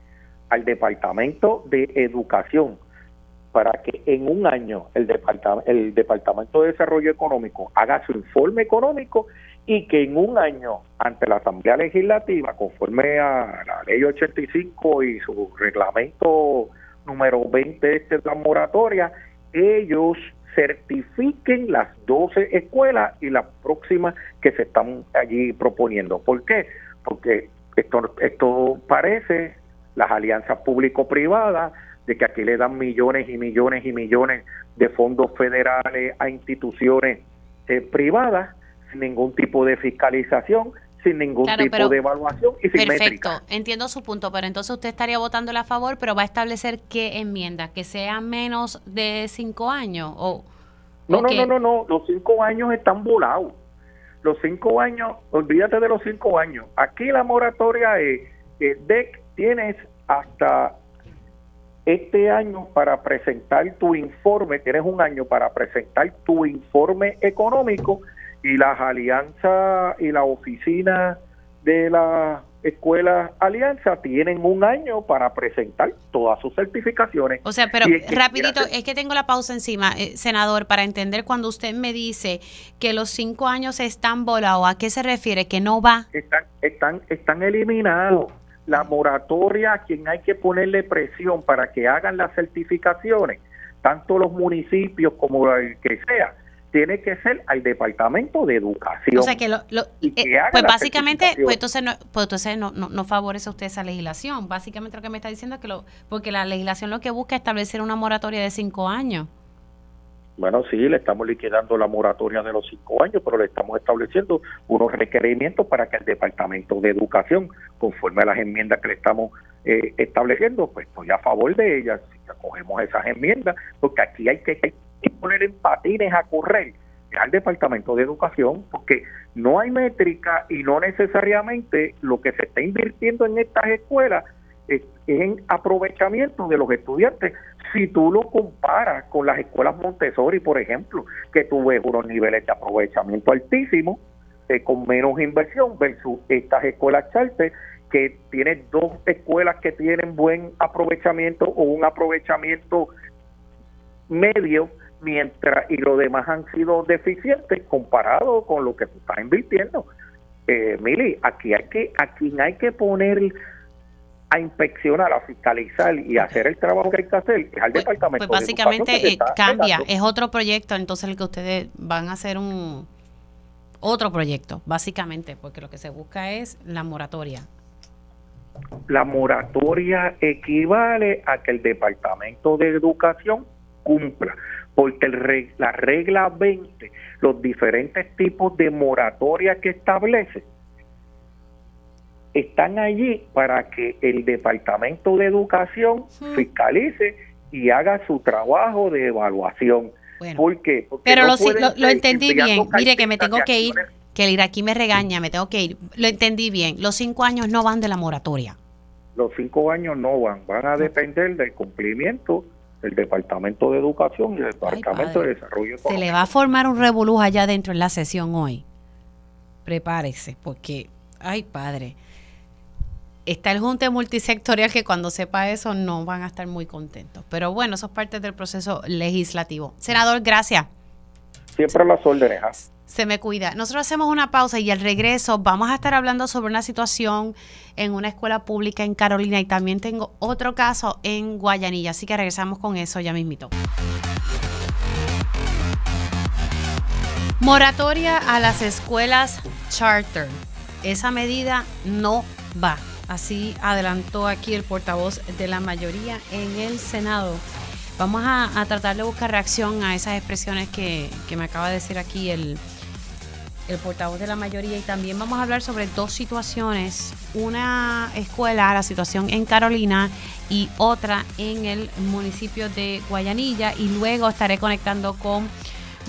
al Departamento de Educación para que en un año el, departamento, el Departamento de Desarrollo Económico haga su informe económico y que en un año ante la Asamblea Legislativa, conforme a la Ley 85 y su reglamento número 20 este de la moratoria, ellos certifiquen las 12 escuelas y las próximas que se están allí proponiendo. ¿Por qué? Porque esto, parece las alianzas público-privadas, de que aquí le dan millones y millones y millones de fondos federales a instituciones eh, privadas sin ningún tipo de fiscalización sin ningún tipo de evaluación y sin Perfecto, entiendo su punto, pero entonces usted estaría votando a favor, pero va a establecer qué enmienda, que sea menos de cinco años o... No, no, no, no, no, los cinco años están volados. Los cinco años, olvídate de los cinco años. Aquí la moratoria es que DEC tienes hasta este año para presentar tu informe, tienes un año para presentar tu informe económico y las alianzas y la oficina de la escuela Alianza tienen un año para presentar todas sus certificaciones. O sea, pero rapidito, es que tengo la pausa encima, eh, senador, para entender cuando usted me dice que los cinco años están volados, ¿a qué se refiere? ¿Que no va? Están, están, están eliminados. La moratoria a quien hay que ponerle presión para que hagan las certificaciones, tanto los municipios como el que sea, tiene que ser al Departamento de Educación. O sea que, lo, eh, pues básicamente, pues entonces, no, pues entonces no, no, favorece a usted esa legislación. Básicamente lo que me está diciendo es que lo, porque la legislación lo que busca es establecer una moratoria de cinco años. Bueno, sí, le estamos liquidando la moratoria de los cinco años, pero le estamos estableciendo unos requerimientos para que el Departamento de Educación, conforme a las enmiendas que le estamos eh, estableciendo, pues estoy a favor de ellas, si acogemos esas enmiendas, porque aquí hay que, poner en patines a correr al Departamento de Educación, porque no hay métrica y no necesariamente lo que se está invirtiendo en estas escuelas es en aprovechamiento de los estudiantes. Si tú lo comparas con las escuelas Montessori, por ejemplo, que tú ves unos niveles de aprovechamiento altísimos, eh, con menos inversión, versus estas escuelas charter, que tienen dos escuelas que tienen buen aprovechamiento o un aprovechamiento medio, mientras y los demás han sido deficientes comparado con lo que tú estás invirtiendo. Eh, Mili, aquí hay que, aquí hay que poner a inspeccionar, a fiscalizar y hacer el trabajo que hay que hacer al pues, departamento. Pues básicamente eh, cambia, es otro proyecto, entonces el que ustedes van a hacer un otro proyecto, básicamente, porque lo que se busca es la moratoria. La moratoria equivale a que el departamento de educación cumpla, porque el, la regla 20, los diferentes tipos de moratoria que establece, están allí para que el Departamento de Educación fiscalice y haga su trabajo de evaluación. ¿Por qué? Porque pero lo, entendí bien. Mire que me tengo que ir, que el iraquí me regaña, me tengo que ir. Lo entendí bien. Los cinco años no van de la moratoria. Los cinco años no van, van a depender del cumplimiento del Departamento de Educación y del Departamento de Desarrollo Económico. Se le va a formar un revolú allá dentro en la sesión hoy. Prepárese, porque, ay padre, está el junte multisectorial que cuando sepa eso no van a estar muy contentos. Pero bueno, eso es parte del proceso legislativo. Senador, gracias. Siempre a las órdenes. Se me cuida. Nosotros hacemos una pausa y al regreso vamos a estar hablando sobre una situación en una escuela pública en Carolina y también tengo otro caso en Guayanilla. Así que regresamos con eso ya mismito. Moratoria a las escuelas charter. Esa medida no va. Así adelantó aquí el portavoz de la mayoría en el Senado. Vamos a, tratar de buscar reacción a esas expresiones que, me acaba de decir aquí el, el portavoz de la mayoría y también vamos a hablar sobre dos situaciones, una escuela, la situación en Carolina y otra en el municipio de Guayanilla y luego estaré conectando con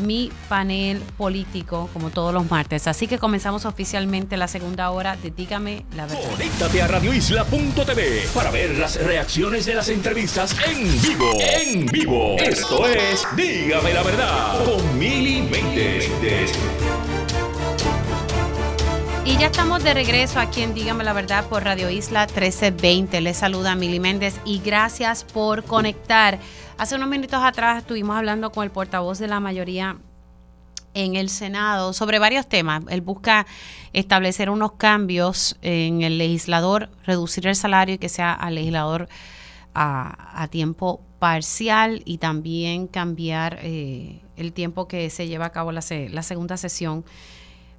mi panel político como todos los martes. Así que comenzamos oficialmente la segunda hora de Dígame la verdad. Conéctate a radioisla.tv para ver las reacciones de las entrevistas en vivo. En vivo. Esto es Dígame la verdad con Mili Y ya estamos de regreso aquí en Dígame la Verdad por Radio Isla 1320. Les saluda Mili Méndez y gracias por conectar. Hace unos minutos atrás estuvimos hablando con el portavoz de la mayoría en el Senado sobre varios temas. Él busca establecer unos cambios en el legislador, reducir el salario y que sea al legislador a, tiempo parcial y también cambiar eh, el tiempo que se lleva a cabo la, la, segunda sesión.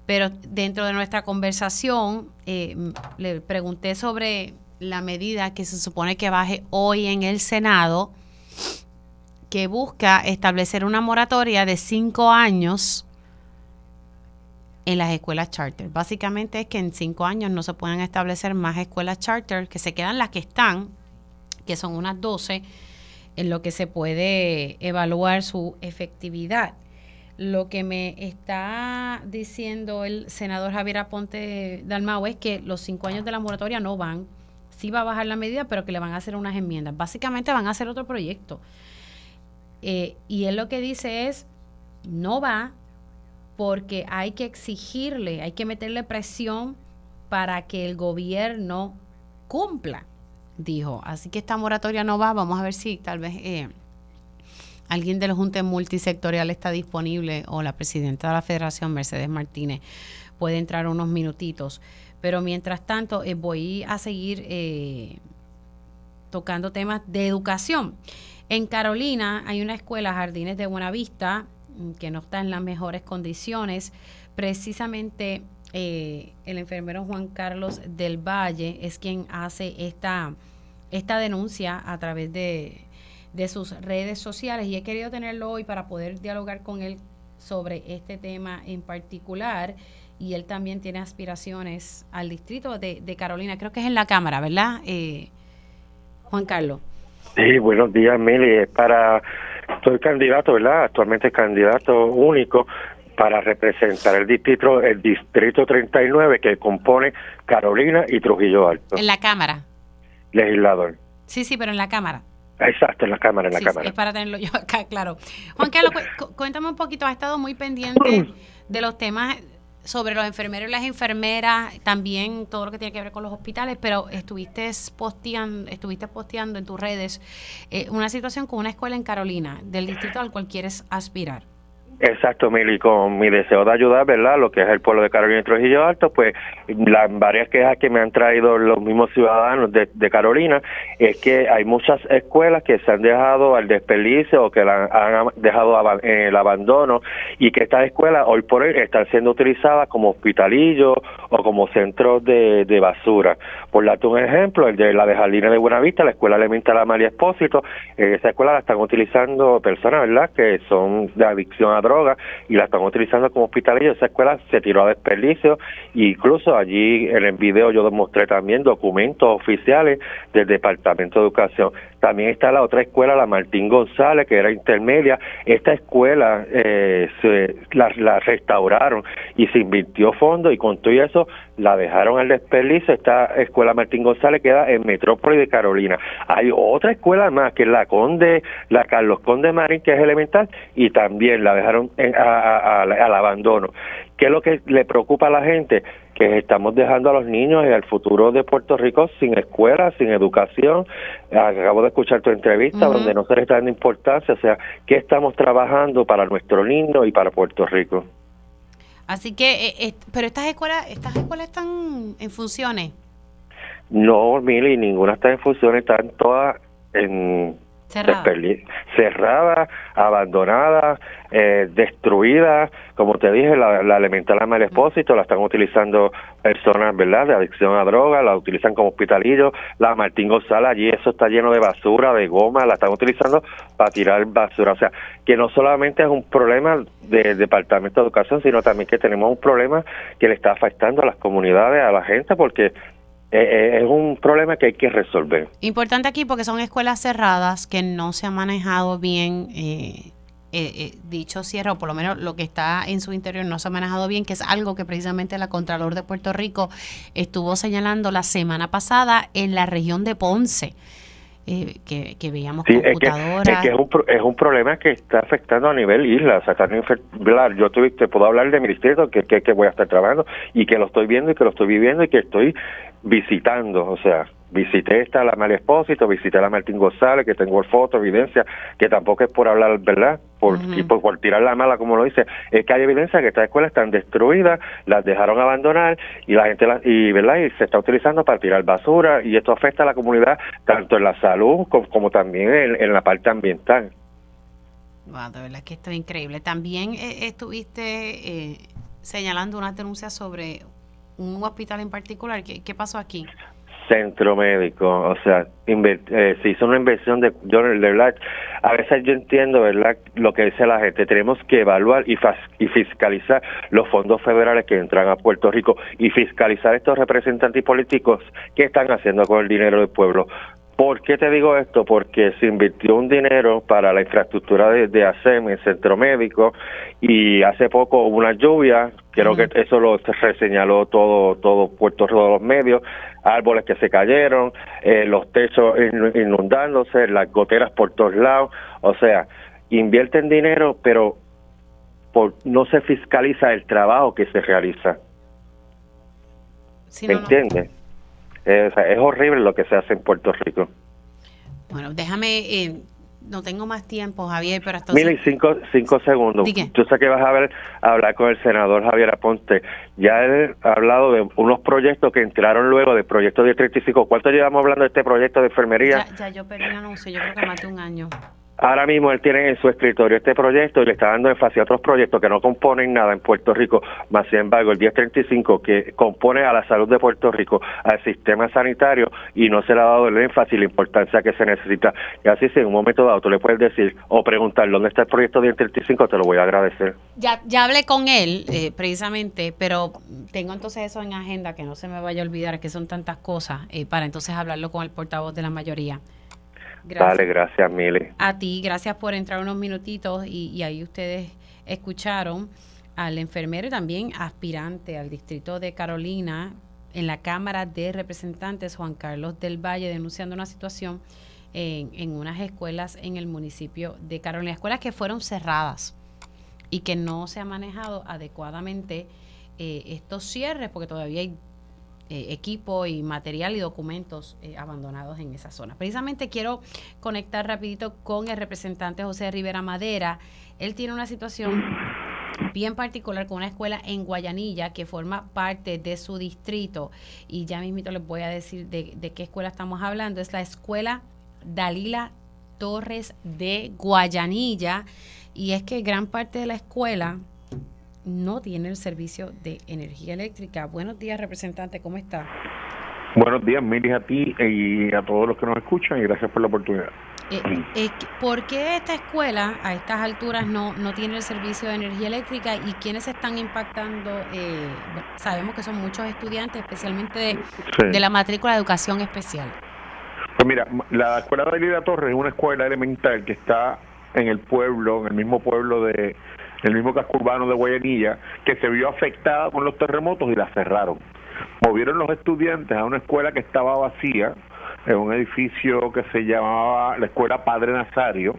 Pero dentro de nuestra conversación eh, le pregunté sobre la medida que se supone que baje hoy en el Senado que busca establecer una moratoria de cinco años en las escuelas charter. Básicamente es que en cinco años no se puedan establecer más escuelas charter, que se quedan las que están, que son unas 12, en lo que se puede evaluar su efectividad. Lo que me está diciendo el senador Javier Aponte Dalmau es que los cinco años de la moratoria no van, sí va a bajar la medida, pero que le van a hacer unas enmiendas. Básicamente van a hacer otro proyecto. Eh, y él lo que dice es, no va porque hay que exigirle, hay que meterle presión para que el gobierno cumpla, dijo. Así que esta moratoria no va, vamos a ver si tal vez eh, alguien de los juntes multisectorial está disponible o la presidenta de la federación, Mercedes Martínez, puede entrar unos minutitos. Pero mientras tanto, eh, voy a seguir tocando temas de educación. En Carolina hay una escuela, Jardines de Buenavista, que no está en las mejores condiciones. Precisamente eh, el enfermero Juan Carlos del Valle es quien hace esta, esta denuncia a través de, de sus redes sociales y he querido tenerlo hoy para poder dialogar con él sobre este tema en particular y él también tiene aspiraciones al distrito de, Carolina, creo que es en la Cámara, ¿verdad? Eh, Juan Carlos. Sí, buenos días, Mili. Para, soy candidato, ¿verdad? Actualmente candidato único para representar el distrito, el distrito 39 que compone Carolina y Trujillo Alto. En la Cámara. Legislador. Sí, sí, pero en la Cámara. Exacto, en la Cámara, en la Cámara. Es para tenerlo yo acá, claro. Juan Carlos, cuéntame un poquito, ha estado muy pendiente de los temas sobre los enfermeros y las enfermeras, también todo lo que tiene que ver con los hospitales, pero estuviste posteando, estuviste posteando en tus redes eh, una situación con una escuela en Carolina, del distrito al cual quieres aspirar. Exacto, Mili, con mi deseo de ayudar, ¿verdad? Lo que es el pueblo de Carolina y Trujillo Alto, pues las varias quejas que me han traído los mismos ciudadanos de, Carolina es que hay muchas escuelas que se han dejado al desperdicio o que la han dejado en el abandono y que estas escuelas hoy por hoy están siendo utilizadas como hospitalillos o como centros de, basura. Por darte un ejemplo, el de la de Jardines de Buenavista, la escuela elemental Amalia Espósito, en esa escuela la están utilizando personas, ¿verdad?, que son de adicción a droga y la están utilizando como hospitalillo. Esa escuela se tiró a desperdicio incluso allí en el video yo demostré también documentos oficiales del Departamento de Educación. También está la otra escuela, la Martín González, que era intermedia. Esta escuela eh, se, la, la, restauraron y se invirtió fondo y con todo eso la dejaron al desperdicio. Esta escuela Martín González queda en Metrópoli de Carolina. Hay otra escuela más, que es la Conde, la Carlos Conde Marín, que es elemental, y también la dejaron al abandono. ¿Qué es lo que le preocupa a la gente? Que estamos dejando a los niños y al futuro de Puerto Rico sin escuela, sin educación. Acabo de escuchar tu entrevista donde no se le está dando importancia. O sea, ¿qué estamos trabajando para nuestro niño y para Puerto Rico? Así que, eh, pero estas escuelas, estas escuelas están en funciones. No, Mili, ninguna está en funciones, están todas en cerrada, abandonada, eh, destruida. Como te dije, la, la elemental ama el expósito la están utilizando personas, ¿verdad?, de adicción a droga, la utilizan como hospitalillo. La Martín González, allí eso está lleno de basura, de goma, la están utilizando para tirar basura. O sea, que no solamente es un problema del Departamento de Educación, sino también que tenemos un problema que le está afectando a las comunidades, a la gente, porque eh, eh, es un problema que hay que resolver. Importante aquí porque son escuelas cerradas que no se han manejado bien. Eh, dicho cierre, o por lo menos lo que está en su interior no se ha manejado bien, que es algo que precisamente la Contralor de Puerto Rico estuvo señalando la semana pasada en la región de Ponce. Que, que, veíamos computadoras. Es que, es, un, es un problema que está afectando a nivel isla. O sea, yo te, puedo hablar de mi distrito, que, que, que voy a estar trabajando y que lo estoy viendo y que lo estoy viviendo y que estoy visitando, o sea, visité esta la María Espósito, visité la Martín González, que tengo foto, evidencia, que tampoco es por hablar, ¿verdad? Por, y por, tirar la mala, como lo dice, es que hay evidencia que estas escuelas están destruidas, las dejaron abandonar y la gente, y, ¿verdad? Y se está utilizando para tirar basura y esto afecta a la comunidad tanto en la salud como, también en, la parte ambiental. Wow, de verdad que esto es increíble. También eh, estuviste eh, señalando una denuncia sobre un hospital en particular. ¿Qué, qué pasó aquí? Centro médico, o sea, eh, se hizo una inversión de, yo de a veces yo entiendo, ¿verdad?, lo que dice la gente, tenemos que evaluar y, y fiscalizar los fondos federales que entran a Puerto Rico y fiscalizar estos representantes políticos que están haciendo con el dinero del pueblo. ¿Por qué te digo esto? Porque se invirtió un dinero para la infraestructura de, de ASEM, el centro médico, y hace poco hubo una lluvia, creo que eso lo reseñaló todo, todo Puerto Rico, los medios, árboles que se cayeron, eh, los techos inundándose, las goteras por todos lados, o sea, invierten dinero, pero por, no se fiscaliza el trabajo que se realiza. ¿Me entiendes? Es, horrible lo que se hace en Puerto Rico. Bueno, déjame, eh, no tengo más tiempo, Javier, pero hasta... Mil y cinco, cinco segundos. Tú sabes que vas a ver, hablar con el senador Javier Aponte. Ya él ha hablado de unos proyectos que entraron luego del proyecto de 35. ¿Cuánto llevamos hablando de este proyecto de enfermería? Ya, yo perdí el anuncio, yo creo que más de un año. Ahora mismo él tiene en su escritorio este proyecto y le está dando énfasis a otros proyectos que no componen nada en Puerto Rico, más sin embargo el 1035 que compone a la salud de Puerto Rico, al sistema sanitario y no se le ha dado el énfasis y la importancia que se necesita. Y así si en un momento dado tú le puedes decir o preguntar dónde está el proyecto 1035, te lo voy a agradecer. Ya, ya hablé con él eh, precisamente, pero tengo entonces eso en agenda que no se me vaya a olvidar que son tantas cosas eh, para entonces hablarlo con el portavoz de la mayoría. Gracias. Dale, gracias, Mili. A ti, gracias por entrar unos minutitos y, ahí ustedes escucharon al enfermero y también aspirante al distrito de Carolina en la Cámara de Representantes, Juan Carlos del Valle, denunciando una situación en, en unas escuelas en el municipio de Carolina, escuelas que fueron cerradas y que no se ha manejado adecuadamente eh, estos cierres, porque todavía hay eh, equipo y material y documentos eh, abandonados en esa zona. Precisamente quiero conectar rapidito con el representante José Rivera Madera. Él tiene una situación bien particular con una escuela en Guayanilla que forma parte de su distrito y ya mismito les voy a decir de, de qué escuela estamos hablando. Es la escuela Dalila Torres de Guayanilla y es que gran parte de la escuela no tiene el servicio de energía eléctrica. Buenos días, representante, ¿cómo está? Buenos días, Miri, a ti y a todos los que nos escuchan y gracias por la oportunidad. Eh, eh, ¿Por qué esta escuela a estas alturas no, no tiene el servicio de energía eléctrica y quiénes están impactando? Eh, sabemos que son muchos estudiantes, especialmente de, de, la matrícula de educación especial. Pues mira, la escuela de Elida Torres es una escuela elemental que está en el pueblo, en el mismo pueblo de, el mismo casco urbano de Guayanilla, que se vio afectada con los terremotos y la cerraron. Movieron los estudiantes a una escuela que estaba vacía, en un edificio que se llamaba la Escuela Padre Nazario.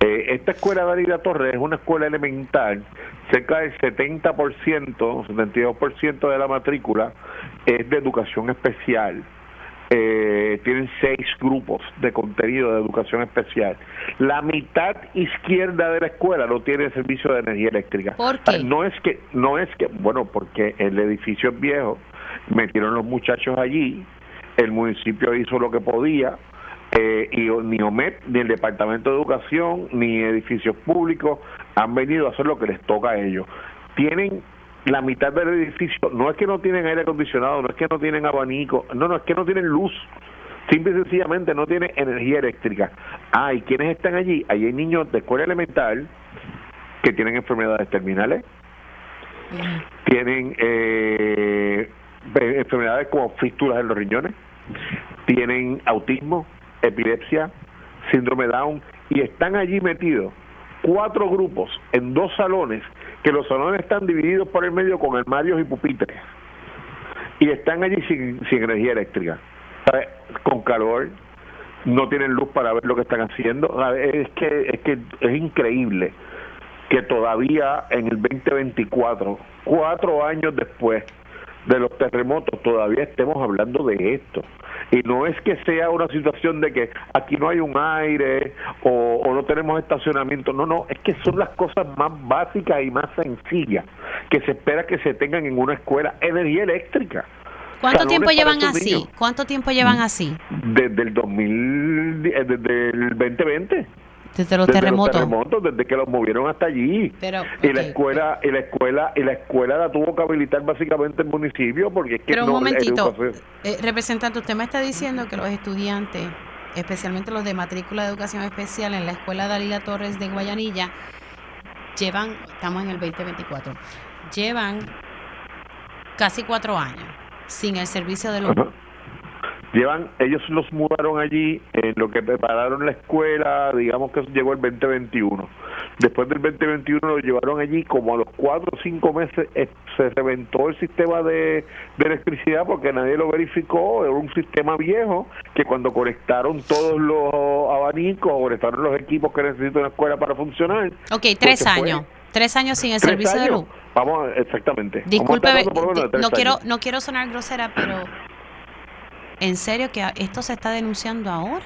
Eh, esta escuela de Arida Torres es una escuela elemental, cerca del 70%, 72% de la matrícula es de educación especial eh, tienen seis grupos de contenido de educación especial. La mitad izquierda de la escuela no tiene servicio de energía eléctrica. ¿Por qué? No es que, no es que, bueno, porque el edificio es viejo, metieron los muchachos allí, el municipio hizo lo que podía, eh, y ni OMED, ni el Departamento de Educación, ni edificios públicos han venido a hacer lo que les toca a ellos. Tienen la mitad del edificio, no es que no tienen aire acondicionado, no es que no tienen abanico, no, no es que no tienen luz, simple y sencillamente no tienen energía eléctrica. Ah, ¿y quiénes están allí? Allí hay niños de escuela elemental que tienen enfermedades terminales, tienen eh, enfermedades como fístulas en los riñones, tienen autismo, epilepsia, síndrome Down, y están allí metidos cuatro grupos en dos salones que los salones están divididos por el medio con armarios y pupitres. Y están allí sin, energía eléctrica, con calor, no tienen luz para ver lo que están haciendo. Es que, es que es increíble que todavía en el 2024, cuatro años después de los terremotos, todavía estemos hablando de esto. Y no es que sea una situación de que aquí no hay un aire o, no tenemos estacionamiento, no, no, es que son las cosas más básicas y más sencillas que se espera que se tengan en una escuela. Energía eléctrica. ¿Cuánto tiempo llevan así? ¿Cuánto tiempo llevan así? Desde el 2000, eh, desde el 2020. Desde los terremotos. desde que los movieron hasta allí. Pero, y la escuela, y la escuela, y la escuela la tuvo que habilitar básicamente el municipio porque es que Pero un momentito, eh, representante, usted me está diciendo que los estudiantes, especialmente los de matrícula de educación especial en la escuela Dalila Torres de Guayanilla, llevan, estamos en el 2024, llevan casi cuatro años sin el servicio de luz. Llevan, ellos los mudaron allí en lo que prepararon la escuela, digamos que llegó el 2021. Después del 2021 lo llevaron allí, como a los cuatro o cinco meses eh, se reventó el sistema de, electricidad porque nadie lo verificó, era un sistema viejo que cuando conectaron todos los abanicos, conectaron los equipos que necesita una escuela para funcionar. Ok, pues tres años. Tres años sin el servicio de luz. Vamos, exactamente. Disculpe, no quiero, no quiero sonar grosera, pero ¿En serio que esto se está denunciando ahora?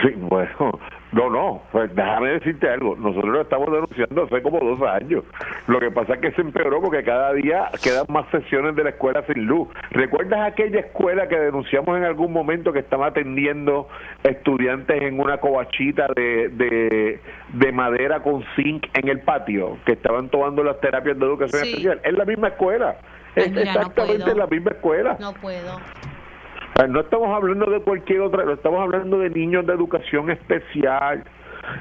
Sí, bueno, No, no, pues déjame decirte algo. Nosotros lo estamos denunciando hace como dos años. Lo que pasa es que se empeoró porque cada día quedan más sesiones de la escuela sin luz. ¿Recuerdas aquella escuela que denunciamos en algún momento que estaba atendiendo estudiantes en una covachita de, de, de madera con zinc en el patio, que estaban tomando las terapias de educación especial? Es la misma escuela. Ay, es mira, no exactamente puedo. la misma escuela. No puedo. Ah, No estamos hablando de cualquier otra, no estamos hablando de niños de educación especial.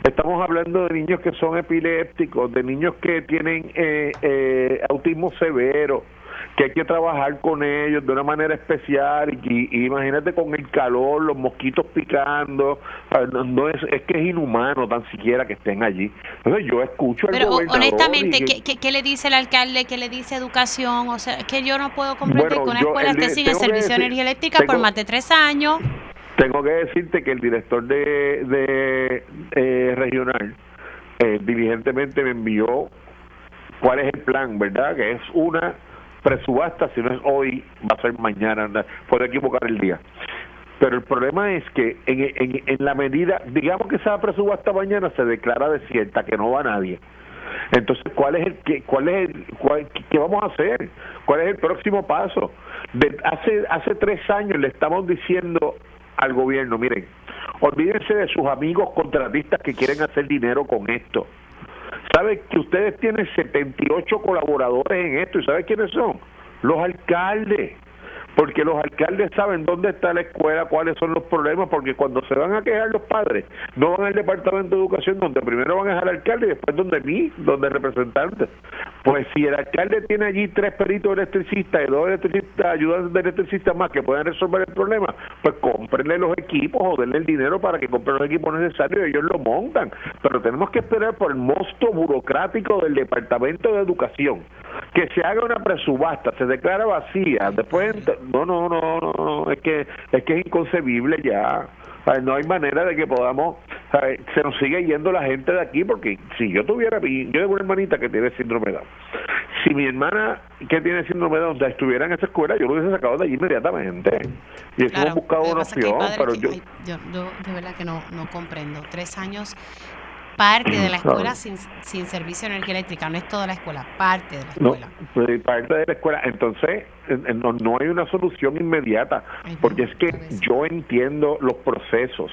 Estamos hablando de niños que son epilépticos, de niños que tienen eh, eh, autismo severo, que hay que trabajar con ellos de una manera especial. Y, y imagínate con el calor, los mosquitos picando, no, no es, es que es inhumano tan siquiera que estén allí. Entonces yo escucho al Pero honestamente, que- ¿qué, qué, qué le dice el alcalde? ¿Qué le dice educación? O sea, es que yo no puedo comprender Bueno, que una yo, escuela el esté sin el servicio de energía eléctrica por más de tres años. Tengo que decirte que el director de, de eh, regional eh, diligentemente me envió cuál es el plan, ¿verdad? Que es una presubasta, si no es hoy, va a ser mañana, puede equivocar el día. Pero el problema es que en, en, en la medida, digamos que esa presubasta mañana se declara desierta, que no va nadie. Entonces, ¿cuál es el qué, cuál es el cuál- qué vamos a hacer? ¿Cuál es el próximo paso? De, hace hace tres años le estamos diciendo al gobierno, miren, olvídense de sus amigos contratistas que quieren hacer dinero con esto. ¿Sabe que ustedes tienen 78 colaboradores en esto y sabe quiénes son? Los alcaldes. Porque los alcaldes saben dónde está la escuela, cuáles son los problemas, porque cuando se van a quejar los padres, no van al departamento de educación, donde primero van a dejar al alcalde y después donde mí, donde el representante. Pues si el alcalde tiene allí tres peritos electricistas y dos electricistas, ayudantes de electricistas más que puedan resolver el problema, pues cómprenle los equipos o denle el dinero para que compren los equipos necesarios y ellos lo montan. Pero tenemos que esperar por el monstruo burocrático del Departamento de Educación. Que se haga una presubasta, se declara vacía, después no, no, no, no, no, es que es que es inconcebible ya. No hay manera de que podamos, se nos sigue yendo la gente de aquí, porque si yo tuviera, mi- yo tengo una hermanita que tiene síndrome de Down. Si mi hermana que tiene síndrome de Down estuviera en esa escuela, yo lo hubiese sacado de allí inmediatamente. Y Claro, hemos buscado una opción, pero que- yo, yo, yo de verdad que no, no comprendo. Tres años, parte de la escuela sin, sin servicio de energía eléctrica, no es toda la escuela, parte de la No, escuela. pues, parte de la escuela. Entonces, eh, eh, no, no hay una solución inmediata, Ay, no, porque es que yo entiendo los procesos,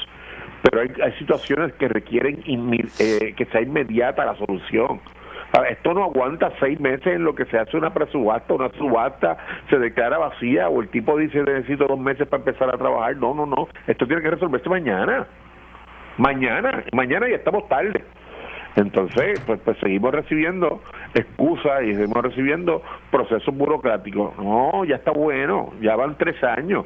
pero hay, hay situaciones que requieren inmi- eh, que sea inmediata la solución. A ver, Esto no aguanta seis meses en lo que se hace una presubasta, una subasta se declara vacía o el tipo dice necesito dos meses para empezar a trabajar. No, no, no. Esto tiene que resolverse mañana. Mañana. Mañana ya estamos tarde. Entonces, pues, pues seguimos recibiendo excusas y seguimos recibiendo procesos burocráticos. No, ya está bueno, ya van tres años.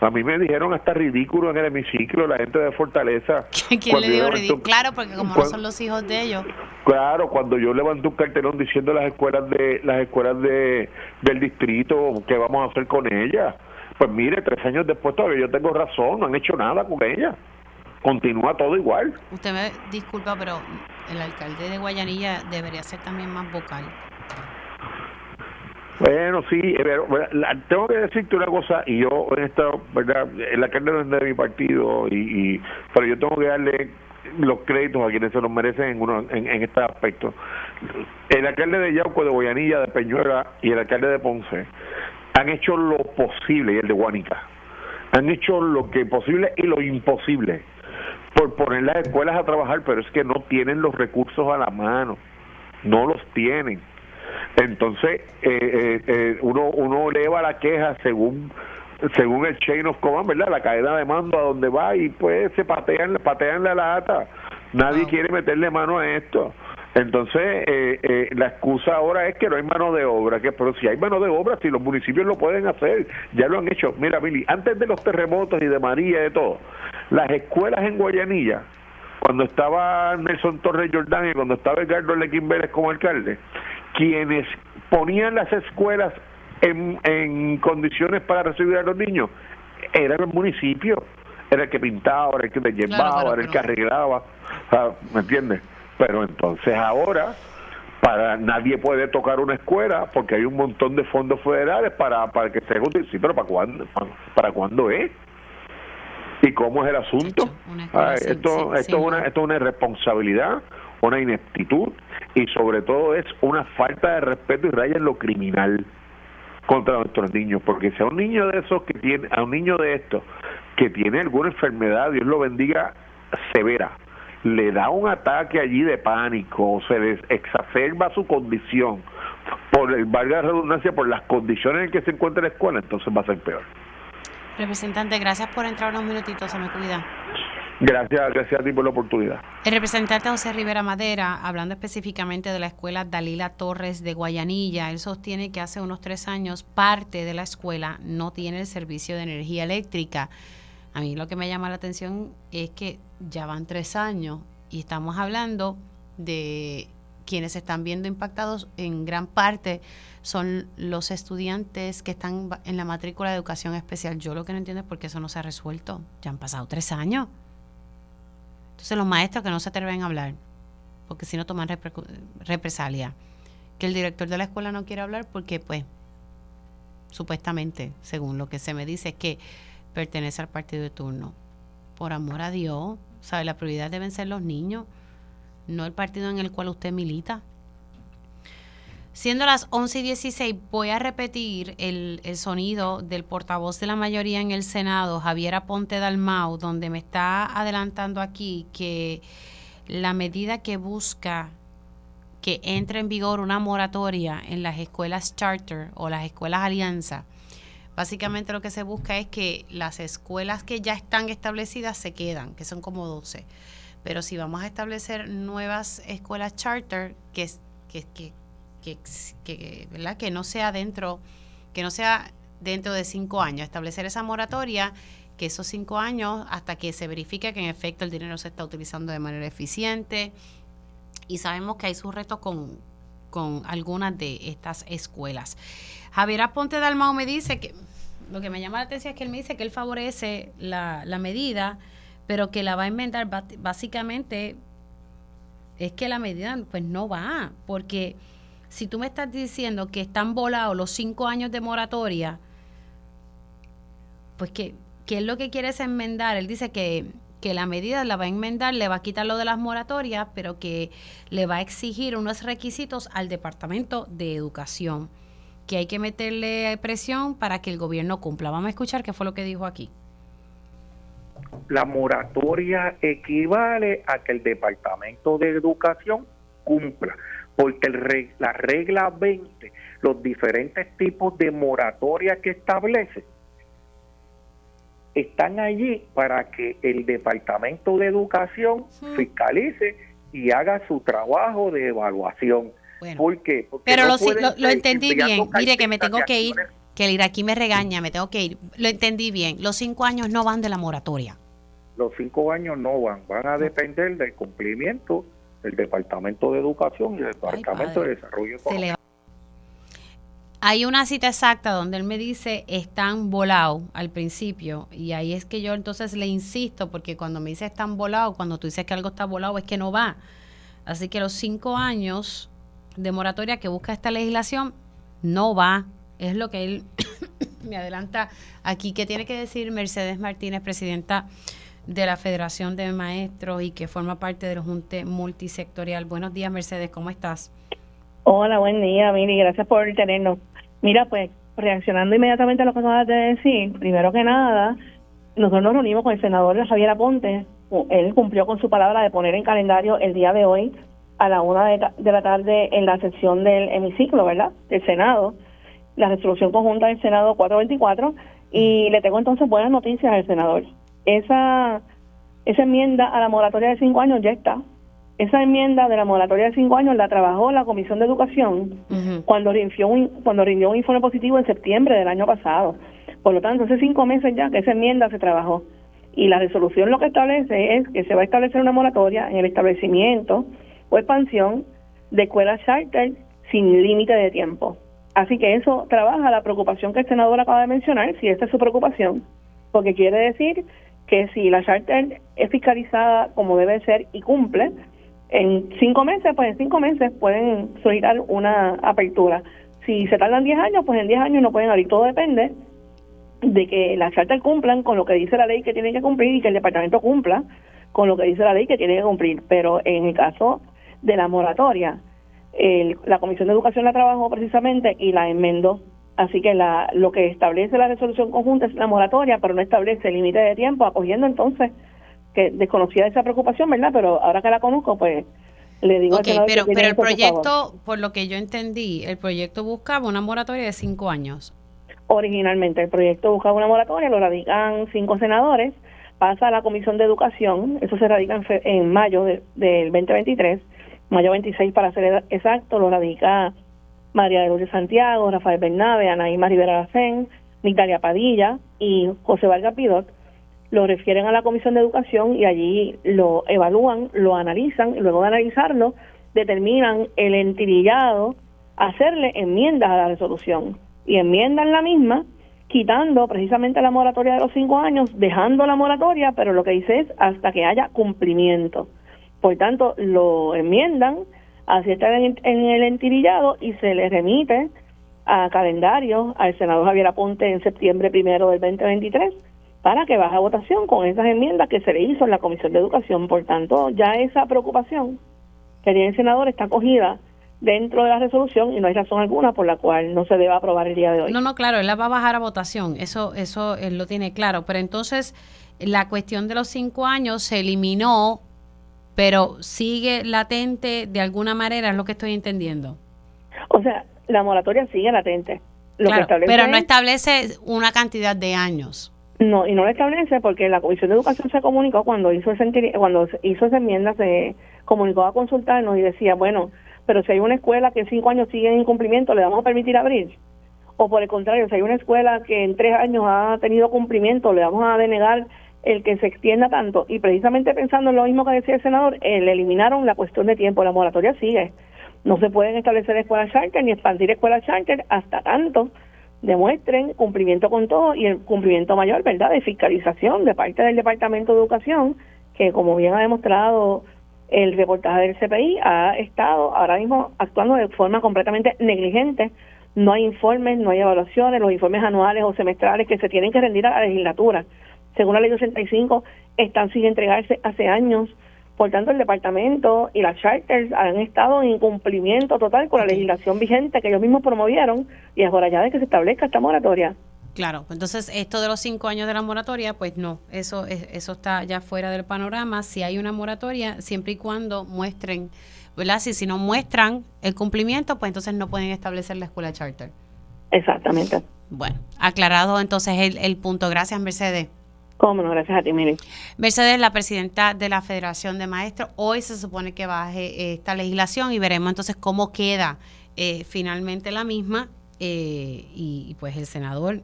A mí me dijeron hasta ridículo en el hemiciclo la gente de Fortaleza. ¿Quién cuando le levanté ridículo? Claro, porque como no cuan- son los hijos de ellos. Claro, cuando yo levanté un cartelón diciendo las escuelas de las escuelas de del distrito, ¿qué vamos a hacer con ellas? Pues mire, tres años después todavía yo tengo razón, no han hecho nada con ellas. Continúa todo igual. Usted me disculpa, pero el alcalde de Guayanilla debería ser también más vocal. Bueno, sí, pero, tengo que decirte una cosa, y yo en esta, ¿verdad? El alcalde no es de mi partido, y, y- pero yo tengo que darle los créditos a quienes se los merecen en, uno, en, en este aspecto. El alcalde de Yauco, de Guayanilla, de Peñuela y el alcalde de Ponce han hecho lo posible, y el de Guánica, han hecho lo que posible y lo imposible por poner las escuelas a trabajar, pero es que no tienen los recursos a la mano, no los tienen. Entonces, eh, eh, eh, uno, uno eleva la queja según según el chain of command, ¿verdad? La cadena de mando a donde va y pues se patean, patean la lata. Nadie Wow. quiere meterle mano a esto. Entonces, eh, eh, la excusa ahora es que no hay mano de obra, que pero si hay mano de obra, si los municipios lo pueden hacer, ya lo han hecho. Mira, Mili, antes de los terremotos y de María y de todo, las escuelas en Guayanilla, cuando estaba Nelson Torres Jordán y cuando estaba Edgardo Lequín Vélez como alcalde, quienes ponían las escuelas en, en condiciones para recibir a los niños eran el municipio, era el que pintaba, era el que te llevaba, era el que arreglaba, o sea, ¿me entiendes? Pero entonces ahora para nadie puede tocar una escuela porque hay un montón de fondos federales para, para que se ejecute. Sí, pero ¿para cuándo? ¿Para, cuándo es? ¿Y cómo es el asunto? esto, esto, es una, esto es una irresponsabilidad, una ineptitud y sobre todo es una falta de respeto y raya en lo criminal contra nuestros niños, porque si a un niño de esos que tiene, a un niño de estos que tiene alguna enfermedad, Dios lo bendiga, severa, le da un ataque allí de pánico, se les exacerba su condición, por el valga la redundancia, por las condiciones en que se encuentra la escuela, entonces va a ser peor. Representante, gracias por entrar unos minutitos, se me cuida. Gracias, gracias a ti por la oportunidad. El representante José Rivera Madera, hablando específicamente de la escuela Dalila Torres de Guayanilla, él sostiene que hace unos tres años parte de la escuela no tiene el servicio de energía eléctrica. A mí lo que me llama la atención es que ya van tres años y estamos hablando de quienes están viendo impactados en gran parte son los estudiantes que están en la matrícula de educación especial. Yo lo que no entiendo es por qué eso no se ha resuelto. Ya han pasado tres años. Entonces los maestros que no se atreven a hablar, porque si no toman represalia. Que el director de la escuela no quiere hablar porque, pues, supuestamente, según lo que se me dice, es que pertenece al partido de turno. Por amor a Dios, ¿sabe? La prioridad deben ser los niños, no el partido en el cual usted milita. Siendo las 11 y 16, voy a repetir el, sonido del portavoz de la mayoría en el Senado, Javier Aponte Dalmau, donde me está adelantando aquí que la medida que busca que entre en vigor una moratoria en las escuelas charter o las escuelas alianza, básicamente lo que se busca es que las escuelas que ya están establecidas se quedan, que son como 12. Pero si vamos a establecer nuevas escuelas charter, que, que, que que, que, ¿verdad? que no sea dentro, que no sea dentro de cinco años, establecer esa moratoria, que esos cinco años, hasta que se verifique que en efecto el dinero se está utilizando de manera eficiente, y sabemos que hay sus retos con, con algunas de estas escuelas. Javier Aponte Dalmao me dice que lo que me llama la atención es que él me dice que él favorece la, la medida, pero que la va a enmendar básicamente es que la medida pues no va, porque si tú me estás diciendo que están volados los cinco años de moratoria, pues que, ¿qué es lo que quieres enmendar? Él dice que, que la medida la va a enmendar, le va a quitar lo de las moratorias, pero que le va a exigir unos requisitos al Departamento de Educación, que hay que meterle presión para que el gobierno cumpla. Vamos a escuchar qué fue lo que dijo aquí. La moratoria equivale a que el Departamento de Educación cumpla porque el la regla 20, los diferentes tipos de moratoria que establece, están allí para que el Departamento de Educación fiscalice y haga su trabajo de evaluación. ¿Por qué? Porque pero lo, entendí bien. Mire que me tengo que ir, que el iraquí me regaña, me tengo que ir. Lo entendí bien. Los cinco años no van de la moratoria. Los cinco años no van, van a depender del cumplimiento el Departamento de Educación y el Departamento de Desarrollo Económico. Hay una cita exacta donde él me dice están volados al principio y ahí es que yo entonces le insisto porque cuando me dice están volados, cuando tú dices que algo está volado es que no va. Así que los cinco años de moratoria que busca esta legislación no va. Es lo que él me adelanta aquí. ¿Qué tiene que decir Mercedes Martínez, presidenta de la Federación de Maestros y que forma parte del Junte Multisectorial. Buenos días, Mercedes, ¿cómo estás? Hola, buen día, Miri, gracias por tenernos. Mira, pues, reaccionando inmediatamente a lo que acabas de decir, primero que nada, nosotros nos reunimos con el senador Javier Aponte, él cumplió con su palabra de poner en calendario el día de hoy a la una de, de la tarde en la sesión del hemiciclo, ¿verdad?, del Senado, la resolución conjunta del Senado 424, y le tengo entonces buenas noticias al senador esa, esa enmienda a la moratoria de cinco años ya está. Esa enmienda de la moratoria de cinco años la trabajó la Comisión de Educación cuando, rindió un, cuando rindió un informe positivo en septiembre del año pasado. Por lo tanto, hace cinco meses ya que esa enmienda se trabajó. Y la resolución lo que establece es que se va a establecer una moratoria en el establecimiento o expansión de escuelas charter sin límite de tiempo. Así que eso trabaja la preocupación que el senador acaba de mencionar, si esta es su preocupación, porque quiere decir que si la charter es fiscalizada como debe ser y cumple, en cinco meses, pues en cinco meses pueden solicitar una apertura. Si se tardan diez años, pues en diez años no pueden abrir. Todo depende de que las charter cumplan con lo que dice la ley que tienen que cumplir y que el departamento cumpla con lo que dice la ley que tiene que cumplir. Pero en el caso de la moratoria, el, la Comisión de Educación la trabajó precisamente y la enmendó. Así que la, lo que establece la resolución conjunta es la moratoria, pero no establece límite de tiempo, acogiendo entonces que desconocía esa preocupación, ¿verdad? Pero ahora que la conozco, pues le digo Ok, pero, pero el proyecto, por lo que yo entendí, el proyecto buscaba una moratoria de cinco años. Originalmente, el proyecto buscaba una moratoria, lo radican cinco senadores, pasa a la Comisión de Educación, eso se radica en, en mayo de, del 2023, mayo 26 para ser exacto, lo radica María de Lourdes Santiago, Rafael Bernabe, Anaíma Rivera Lacén, Nitalia Padilla y José Vargas Pidot, lo refieren a la Comisión de Educación y allí lo evalúan, lo analizan y luego de analizarlo determinan el entirillado, hacerle enmiendas a la resolución y enmiendan la misma quitando precisamente la moratoria de los cinco años, dejando la moratoria, pero lo que dice es hasta que haya cumplimiento. Por tanto, lo enmiendan, así está en, el entirillado y se le remite a calendario al senador Javier Aponte en septiembre primero del 2023 para que baje a votación con esas enmiendas que se le hizo en la Comisión de Educación. Por tanto, ya esa preocupación que tiene el senador está acogida dentro de la resolución y no hay razón alguna por la cual no se deba aprobar el día de hoy. No, no, claro, él la va a bajar a votación, eso, eso él lo tiene claro, pero entonces la cuestión de los cinco años se eliminó, pero sigue latente de alguna manera, es lo que estoy entendiendo. O sea, la moratoria sigue latente. Lo claro, pero no establece una cantidad de años. No, y no lo establece porque la Comisión de Educación se comunicó cuando hizo ese, cuando hizo esa enmienda, se comunicó a consultarnos y decía, bueno, pero si hay una escuela que en cinco años sigue en incumplimiento, ¿le vamos a permitir abrir? O por el contrario, si hay una escuela que en tres años ha tenido cumplimiento, ¿le vamos a denegar el que se extienda tanto? Y precisamente pensando en lo mismo que decía el senador, eh, le eliminaron la cuestión de tiempo, la moratoria sigue. No se pueden establecer escuelas charter ni expandir escuelas charter hasta tanto demuestren cumplimiento con todo y el cumplimiento mayor, ¿verdad?, de fiscalización de parte del Departamento de Educación, que como bien ha demostrado el reportaje del CPI, ha estado ahora mismo actuando de forma completamente negligente. No hay informes, no hay evaluaciones, los informes anuales o semestrales que se tienen que rendir a la legislatura, según la ley 85, están sin entregarse hace años por tanto, el departamento y las charters han estado en incumplimiento total con la legislación vigente que ellos mismos promovieron y es hora ya de que se establezca esta moratoria. Claro, entonces esto de los cinco años de la moratoria, pues no, eso eso está ya fuera del panorama. Si hay una moratoria, siempre y cuando muestren, ¿verdad? Si, si no muestran el cumplimiento, pues entonces no pueden establecer la escuela charter. Exactamente. Bueno, aclarado entonces el, el punto. Gracias, Mercedes. Cómo no, gracias a ti, Miri. Mercedes, la presidenta de la Federación de Maestros, hoy se supone que baje esta legislación y veremos entonces cómo queda eh, finalmente la misma eh, y, pues el senador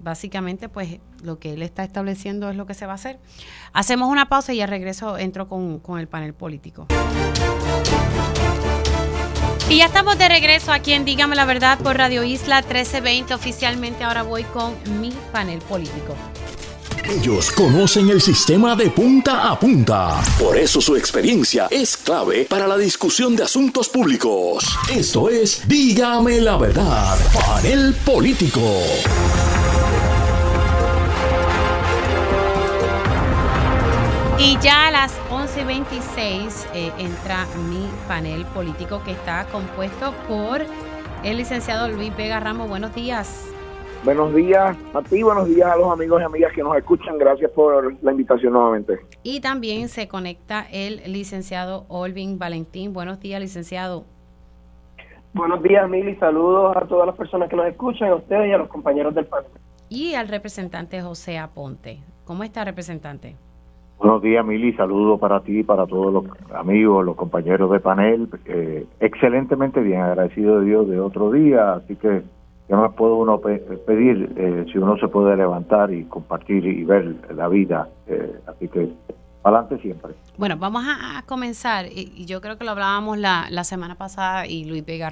básicamente pues lo que él está estableciendo es lo que se va a hacer. Hacemos una pausa y al regreso entro con, con el panel político. Y ya estamos de regreso aquí en Dígame la Verdad por Radio Isla 1320. Oficialmente ahora voy con mi panel político. Ellos conocen el sistema de punta a punta. Por eso su experiencia es clave para la discusión de asuntos públicos. Esto es Dígame la verdad, panel político. Y ya a las 11.26 eh, entra mi panel político que está compuesto por el licenciado Luis Vega Ramos. Buenos días. Buenos días a ti, buenos días a los amigos y amigas que nos escuchan. Gracias por la invitación nuevamente. Y también se conecta el licenciado Olvin Valentín. Buenos días, licenciado. Buenos días, Mili. Saludos a todas las personas que nos escuchan, a ustedes y a los compañeros del panel. Y al representante José Aponte. ¿Cómo está, representante? Buenos días, Mili. Saludos para ti, para todos los amigos, los compañeros de panel. Eh, excelentemente bien, agradecido de Dios de otro día. Así que ¿Qué más puede uno pedir eh, si uno se puede levantar y compartir y ver la vida? Eh, así que adelante siempre. Bueno, vamos a, comenzar, y, yo creo que lo hablábamos la, semana pasada y Luis Vega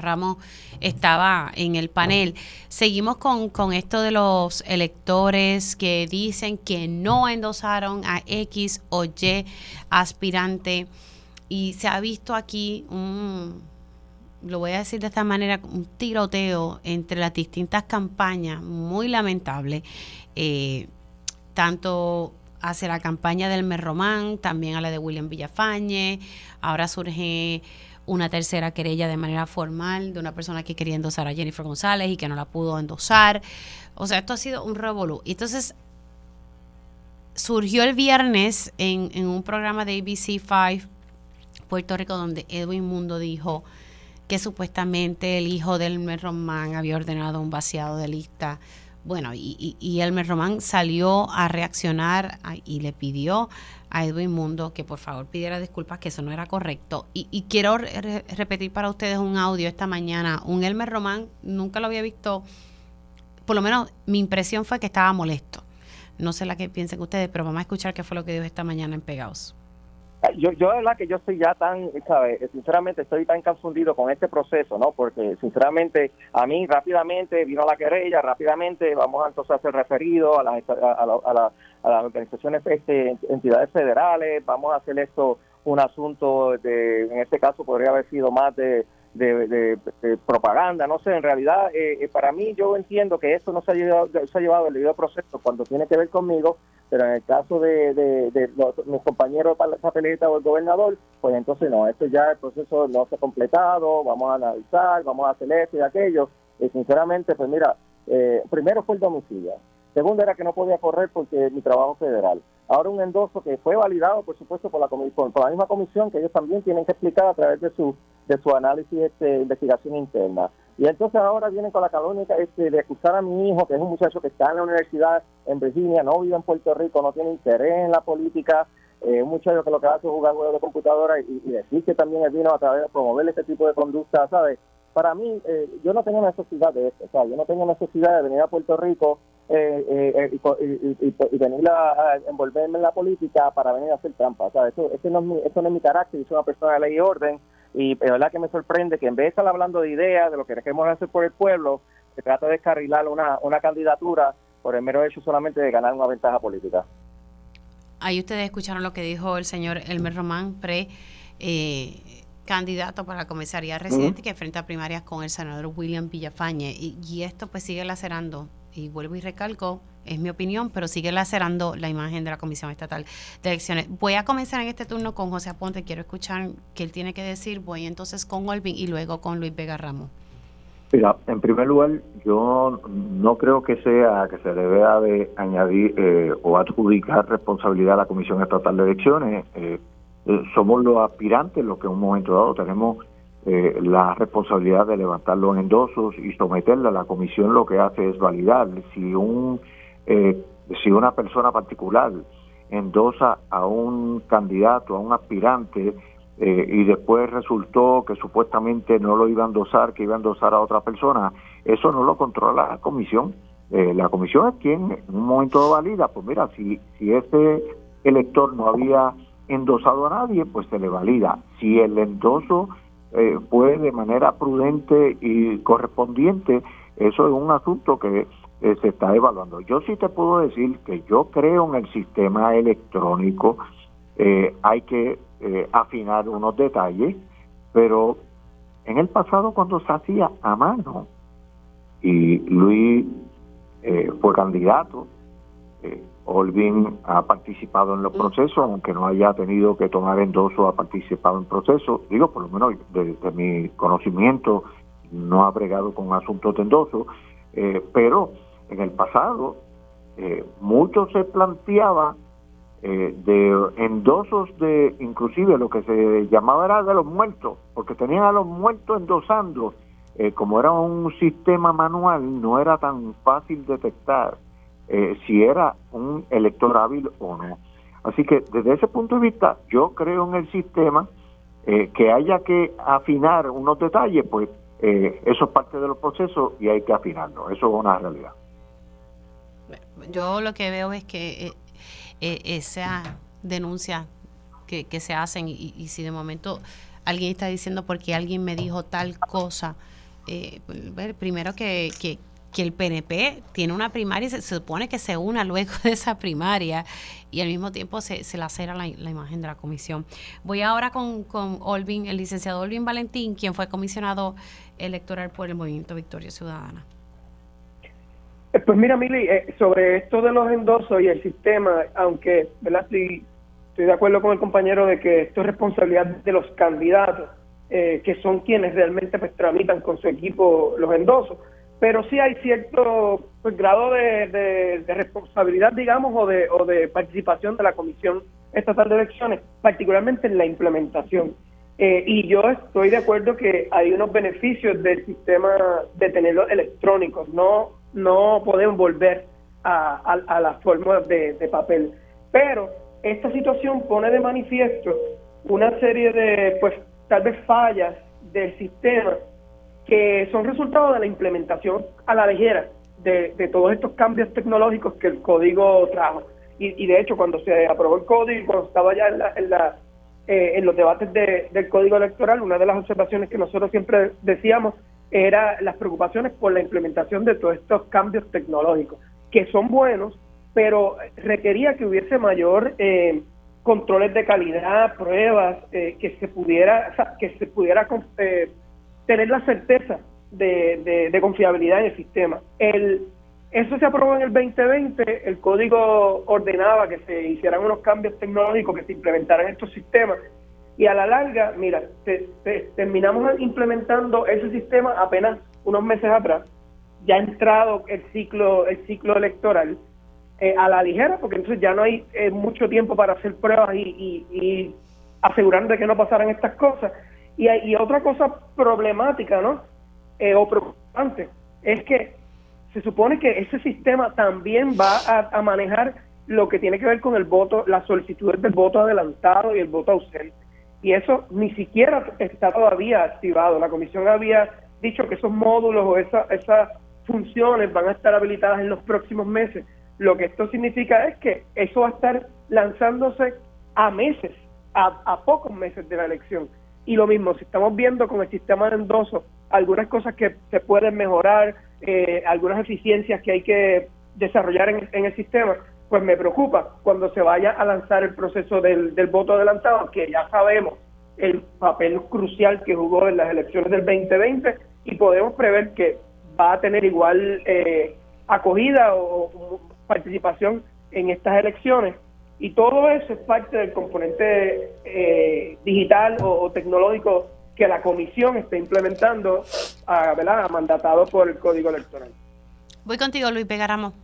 estaba en el panel. Seguimos con, con esto de los electores que dicen que no endosaron a X o Y aspirante y se ha visto aquí un lo voy a decir de esta manera, un tiroteo entre las distintas campañas, muy lamentable, eh, tanto hacia la campaña del Merromán, también a la de William Villafañe, ahora surge una tercera querella de manera formal de una persona que quería endosar a Jennifer González y que no la pudo endosar. O sea, esto ha sido un revolú. Entonces, surgió el viernes en, en un programa de ABC5 Puerto Rico donde Edwin Mundo dijo que supuestamente el hijo del Elmer Román había ordenado un vaciado de lista. Bueno, y, y, Elmer Román salió a reaccionar y le pidió a Edwin Mundo que por favor pidiera disculpas, que eso no era correcto. Y, quiero repetir para ustedes un audio esta mañana. Un Elmer Román, nunca lo había visto, por lo menos mi impresión fue que estaba molesto. No sé la que piensen ustedes, pero vamos a escuchar qué fue lo que dijo esta mañana en Pegaos. Yo, yo de verdad que yo estoy ya tan, ¿sabes? Sinceramente estoy tan confundido con este proceso, ¿no? Porque sinceramente a mí rápidamente vino la querella, rápidamente vamos a entonces a hacer referido a las, a, a, las organizaciones, este, entidades federales, vamos a hacer esto un asunto de, en este caso podría haber sido más de, de, propaganda, no sé, en realidad eh, eh, para mí yo entiendo que esto no se ha llevado, se ha llevado el debido proceso cuando tiene que ver conmigo, pero en el caso de, de, los, mis compañeros de papeleta o el gobernador, pues entonces no, esto ya el proceso no se ha completado, vamos a analizar, vamos a hacer esto y aquello, y sinceramente, pues mira, eh, primero fue el domicilio, segundo era que no podía correr porque mi trabajo federal, ahora un endoso que fue validado, por supuesto, por la, por, la misma comisión, que ellos también tienen que explicar a través de su, de su análisis este, investigación interna. Y entonces ahora vienen con la calónica este, de acusar a mi hijo, que es un muchacho que está en la universidad en Virginia, no vive en Puerto Rico, no tiene interés en la política, eh, un muchacho que lo que hace es jugar juegos de computadora y, decir que también él vino a través de promover este tipo de conducta, ¿sabes? Para mí, eh, yo no tengo necesidad de esto, o sea, yo no tengo necesidad de venir a Puerto Rico eh, y, venir a, envolverme en la política para venir a hacer trampa, ¿sabes? Eso, eso, no es mi, eso no es mi carácter, soy una persona de ley y orden y es verdad que me sorprende que en vez de estar hablando de ideas, de lo que queremos hacer por el pueblo, se trata de descarrilar una, una candidatura por el mero hecho solamente de ganar una ventaja política. Ahí ustedes escucharon lo que dijo el señor Elmer Román, pre eh, candidato para la comisaría residente que enfrenta primarias con el senador William Villafañe. Y, y, esto pues sigue lacerando, y vuelvo y recalco, es mi opinión, pero sigue lacerando la imagen de la Comisión Estatal de Elecciones. Voy a comenzar en este turno con José Aponte, quiero escuchar qué él tiene que decir, voy entonces con Olvin y luego con Luis Vega Ramos. Mira, en primer lugar, yo no creo que sea que se deba de añadir eh, o adjudicar responsabilidad a la Comisión Estatal de Elecciones. Eh, eh, somos los aspirantes los que en un momento dado tenemos la responsabilidad de levantar los endosos y someterla la comisión. Lo que hace es validar si un eh, si una persona particular endosa a un candidato, a un aspirante, eh, y después resultó que supuestamente no lo iba a endosar, que iba a endosar a otra persona, eso no lo controla la comisión. Eh, la comisión es quien en un momento valida, pues mira, si, si ese elector no había endosado a nadie, pues se le valida. Si el endoso eh, fue de manera prudente y correspondiente, eso es un asunto que eh, se está evaluando. Yo sí te puedo decir que yo creo en el sistema electrónico, eh, hay que eh, afinar unos detalles, pero en el pasado cuando se hacía a mano y Luis fue candidato, Olvin ha participado en los mm. procesos, aunque no haya tenido que tomar endoso, ha participado en procesos, digo, por lo menos desde mi conocimiento, no ha bregado con asuntos de endoso, pero en el pasado, eh, mucho se planteaba eh, de endosos de, inclusive lo que se llamaba era de los muertos, porque tenían a los muertos endosando, eh, como era un sistema manual, no era tan fácil detectar eh, si era un elector hábil o no. Así que desde ese punto de vista, yo creo en el sistema, que haya que afinar unos detalles, pues eso es parte de los procesos y hay que afinarlo, eso es una realidad yo lo que veo es que eh, eh, esa denuncia que, que se hacen y, si de momento alguien está diciendo porque alguien me dijo tal cosa, eh, primero que, que, que el PNP tiene una primaria y se, supone que se una luego de esa primaria y al mismo tiempo se, se lacera la, la, imagen de la comisión. Voy ahora con, con Olvin, el licenciado Olvin Valentín, quien fue comisionado electoral por el Movimiento Victoria Ciudadana. Eh, pues mira, Mili, eh, sobre esto de los endosos y el sistema, aunque ¿verdad? Estoy, estoy de acuerdo con el compañero de que esto es responsabilidad de los candidatos, eh, que son quienes realmente pues, tramitan con su equipo los endosos, pero sí hay cierto pues, grado de, responsabilidad, digamos, o de, o de participación de la Comisión Estatal de Elecciones, particularmente en la implementación. Eh, y yo estoy de acuerdo que hay unos beneficios del sistema de tenerlos electrónicos, no, no podemos volver a, a, las fórmulas de, de papel. Pero esta situación pone de manifiesto una serie de, pues, tal vez fallas del sistema que son resultado de la implementación a la ligera de, de todos estos cambios tecnológicos que el código trajo. Y, y, de hecho, cuando se aprobó el código, cuando estaba ya en, la, en, la, eh, en los debates de, del código electoral, una de las observaciones que nosotros siempre decíamos era las preocupaciones por la implementación de todos estos cambios tecnológicos, que son buenos, pero requería que hubiese mayor eh, controles de calidad, pruebas, eh, que se pudiera, que se pudiera eh, tener la certeza de, confiabilidad en el sistema. El, eso se aprobó en el 2020, el código ordenaba que se hicieran unos cambios tecnológicos, que se implementaran estos sistemas, y a la larga, mira, terminamos implementando ese sistema apenas unos meses atrás, ya ha entrado el ciclo, el ciclo electoral, eh, a la ligera, porque entonces ya no hay eh, mucho tiempo para hacer pruebas y, y, de que no pasaran estas cosas. Y, y otra cosa problemática, ¿no? Eh, o preocupante, es que se supone que ese sistema también va a, manejar lo que tiene que ver con el voto, las solicitudes del voto adelantado y el voto ausente. Y eso ni siquiera está todavía activado. La comisión había dicho que esos módulos o esa, esas funciones van a estar habilitadas en los próximos meses lo que esto significa es que eso va a estar lanzándose a meses, a, pocos meses de la elección. Y lo mismo, si estamos viendo con el sistema de endoso algunas cosas que se pueden mejorar, eh, algunas eficiencias que hay que desarrollar en, el sistema, pues me preocupa cuando se vaya a lanzar el proceso del, voto adelantado, que ya sabemos el papel crucial que jugó en las elecciones del 2020 y podemos prever que va a tener igual eh, acogida o, participación en estas elecciones. Y todo eso es parte del componente eh, digital o, tecnológico que la comisión está implementando, a, ¿verdad? mandatado por el Código Electoral. Voy contigo, Luis Pegaramo.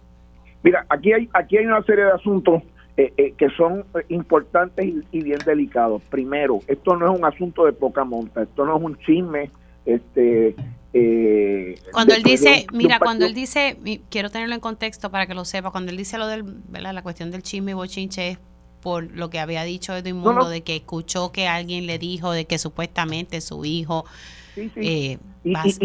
Mira, aquí hay, aquí hay una serie de asuntos eh, eh, que son importantes y, y, bien delicados. Primero, esto no es un asunto de poca monta, esto no es un chisme este eh, cuando él dice, mira, cuando él dice, quiero tenerlo en contexto para que lo sepa, cuando él dice lo del, la cuestión del chisme y bochinche es por lo que había dicho Edwin Mundo, de que escuchó que alguien le dijo de que supuestamente su hijo Eh,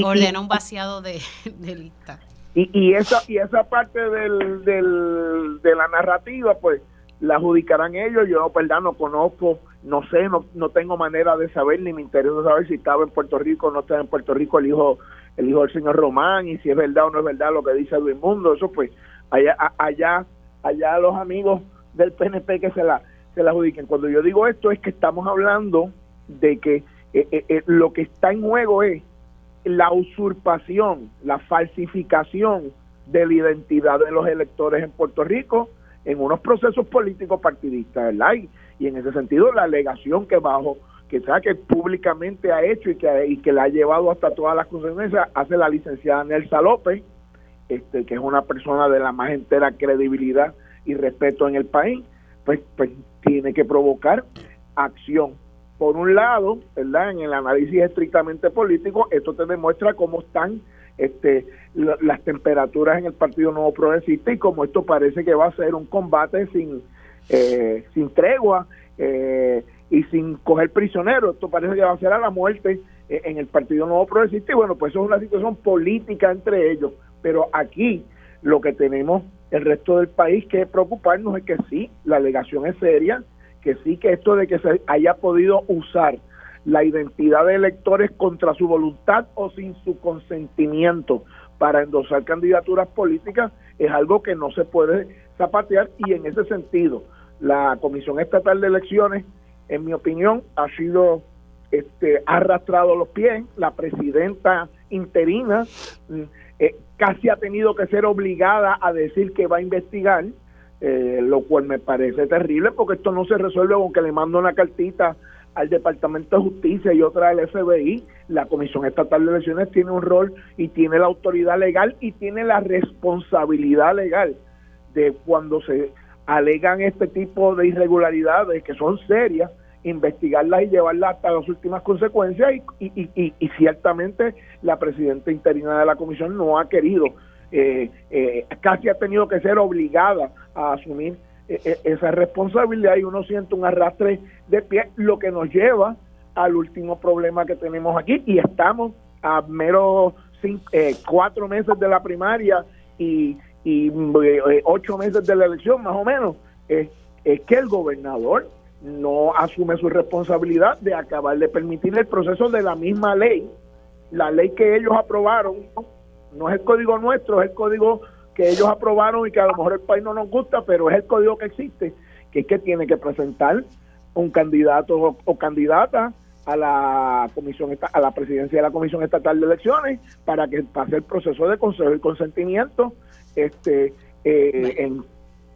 ordenó un vaciado de, lista. Y, y, esa, y esa parte del, del, de la narrativa, pues la adjudicarán ellos, yo verdad no conozco no sé, no, no tengo manera de saber, ni me interesa saber si estaba en Puerto Rico o no estaba en Puerto Rico el hijo el hijo del señor Román y si es verdad o no es verdad lo que dice Luis Mundo, eso pues allá allá allá los amigos del PNP que se la se la adjudiquen. Cuando yo digo esto es que estamos hablando de que eh, eh, eh, lo que está en juego es la usurpación, la falsificación de la identidad de los electores en Puerto Rico en unos procesos políticos partidistas, ¿verdad? y en ese sentido la alegación que bajo que sea que públicamente ha hecho y que, y que la ha llevado hasta todas las consecuencias hace la licenciada Nelsa López, este, que es una persona de la más entera credibilidad y respeto en el país, pues, pues tiene que provocar acción. Por un lado, ¿verdad? En el análisis estrictamente político, esto te demuestra cómo están este, las temperaturas en el Partido Nuevo Progresista y cómo esto parece que va a ser un combate sin, eh, sin tregua eh, y sin coger prisioneros. Esto parece que va a ser a la muerte eh, en el Partido Nuevo Progresista y bueno, pues eso es una situación política entre ellos. Pero aquí lo que tenemos el resto del país que preocuparnos es que sí, la alegación es seria, que sí que esto de que se haya podido usar la identidad de electores contra su voluntad o sin su consentimiento. Para endosar candidaturas políticas es algo que no se puede zapatear y en ese sentido la Comisión Estatal de Elecciones, en mi opinión, ha sido este, ha arrastrado los pies, la presidenta interina mm, eh, casi ha tenido que ser obligada a decir que va a investigar, eh, lo cual me parece terrible porque esto no se resuelve con que le mando una cartita al Departamento de Justicia y otra al FBI. La Comisión Estatal de Elecciones tiene un rol y tiene la autoridad legal y tiene la responsabilidad legal de cuando se alegan este tipo de irregularidades que son serias, investigarlas y llevarlas hasta las últimas consecuencias y, y, ciertamente la presidenta interina de la comisión no ha querido, eh, eh, casi ha tenido que ser obligada a asumir esa responsabilidad y uno siente un arrastre de pie, lo que nos lleva al último problema que tenemos aquí. Y estamos a meros cuatro meses de la primaria y, y ocho meses de la elección más o menos, es que el gobernador no asume su responsabilidad de acabar de permitir el proceso de la misma ley, la ley que ellos aprobaron, no es el código nuestro, es el código que ellos aprobaron y que a lo mejor el país no nos gusta, pero es el código que existe, que es que tiene que presentar un candidato o, candidata a la comisión a la presidencia de la comisión estatal de elecciones para que pase el proceso de consejo y consentimiento este eh, en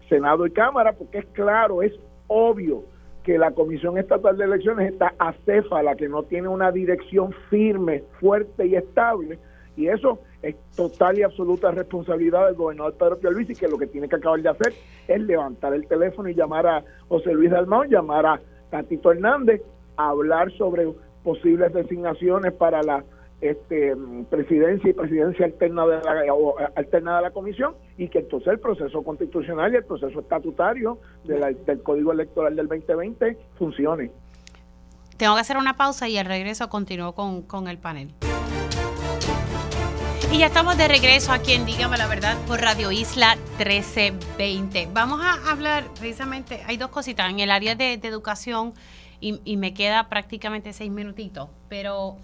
senado y cámara porque es claro es obvio que la Comisión Estatal de Elecciones está acéfala, que no tiene una dirección firme, fuerte y estable, y eso es total y absoluta responsabilidad del gobernador Pedro Pierluisi, que lo que tiene que acabar de hacer es levantar el teléfono y llamar a José Luis Dalmau, llamar a Tatito Hernández, hablar sobre posibles designaciones para la este, presidencia y presidencia alterna de la, alterna de la comisión y que entonces el proceso constitucional y el proceso estatutario del Código Electoral del 2020 funcione. Tengo que hacer una pausa y al regreso continúo con, con el panel. Y ya estamos de regreso aquí en Dígame la Verdad por Radio Isla 1320. Vamos a hablar precisamente, hay dos cositas en el área de, educación y, y, me queda prácticamente seis minutitos, pero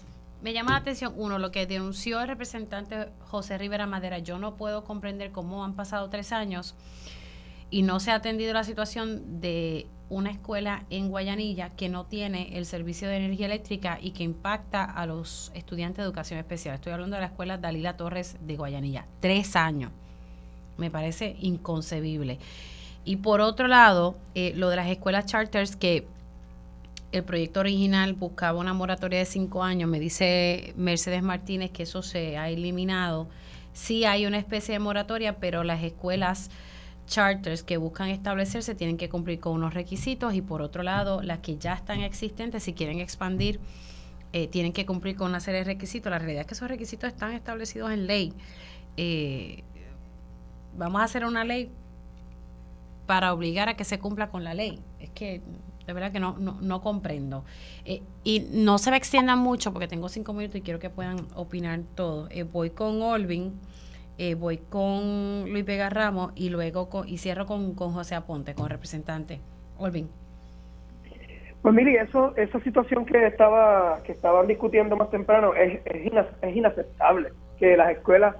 me llama la atención, uno, lo que denunció el representante José Rivera Madera. Yo no puedo comprender cómo han pasado tres años y no se ha atendido la situación de una escuela en Guayanilla que no tiene el servicio de energía eléctrica y que impacta a los estudiantes de educación especial. Estoy hablando de la escuela Dalila Torres de Guayanilla. Tres años. Me parece inconcebible. Y por otro lado, eh, lo de las escuelas charters que el proyecto original buscaba una moratoria de cinco años. Me dice Mercedes Martínez que eso se ha eliminado. Sí hay una especie de moratoria, pero las escuelas charters que buscan establecerse tienen que cumplir con unos requisitos y por otro lado, las que ya están existentes, si quieren expandir, eh, tienen que cumplir con una serie de requisitos. La realidad es que esos requisitos están establecidos en ley. Eh, vamos a hacer una ley para obligar a que se cumpla con la ley. Es que de verdad que no, no, comprendo. Eh, y no se me extiendan mucho porque tengo cinco minutos y quiero que puedan opinar todo. Eh, voy con Olvin, eh, voy con Luis Vega Ramos y luego y cierro con, con José Aponte, con representante. Olvin. Pues mire, eso, esa situación que estaba que estaban discutiendo más temprano es, es inaceptable que las escuelas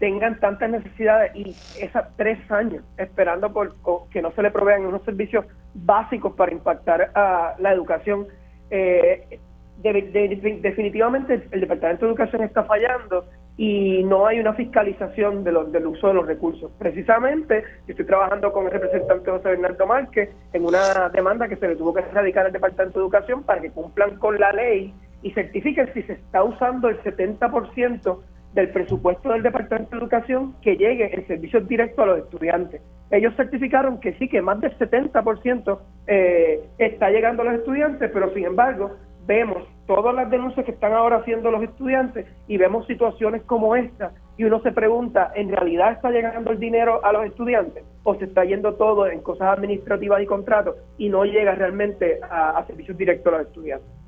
tengan tantas necesidades y esas tres años esperando por que no se le provean unos servicios básicos para impactar a la educación. Eh, definitivamente el Departamento de Educación está fallando y no hay una fiscalización de del uso de los recursos. Precisamente, estoy trabajando con el representante José Bernardo Márquez en una demanda que se le tuvo que radicar al Departamento de Educación para que cumplan con la ley y certifiquen si se está usando el 70% del presupuesto del Departamento de Educación que llegue en servicios directos a los estudiantes. Ellos certificaron que sí, que más del 70% eh, está llegando a los estudiantes, pero sin embargo vemos todas las denuncias que están ahora haciendo los estudiantes y vemos situaciones como esta y uno se pregunta, ¿en realidad está llegando el dinero a los estudiantes o se está yendo todo en cosas administrativas y contratos y no llega realmente a, a servicios directos a los estudiantes?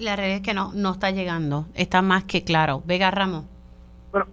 la realidad es que no, no está llegando. Está más que claro. Vega Ramos. Bueno,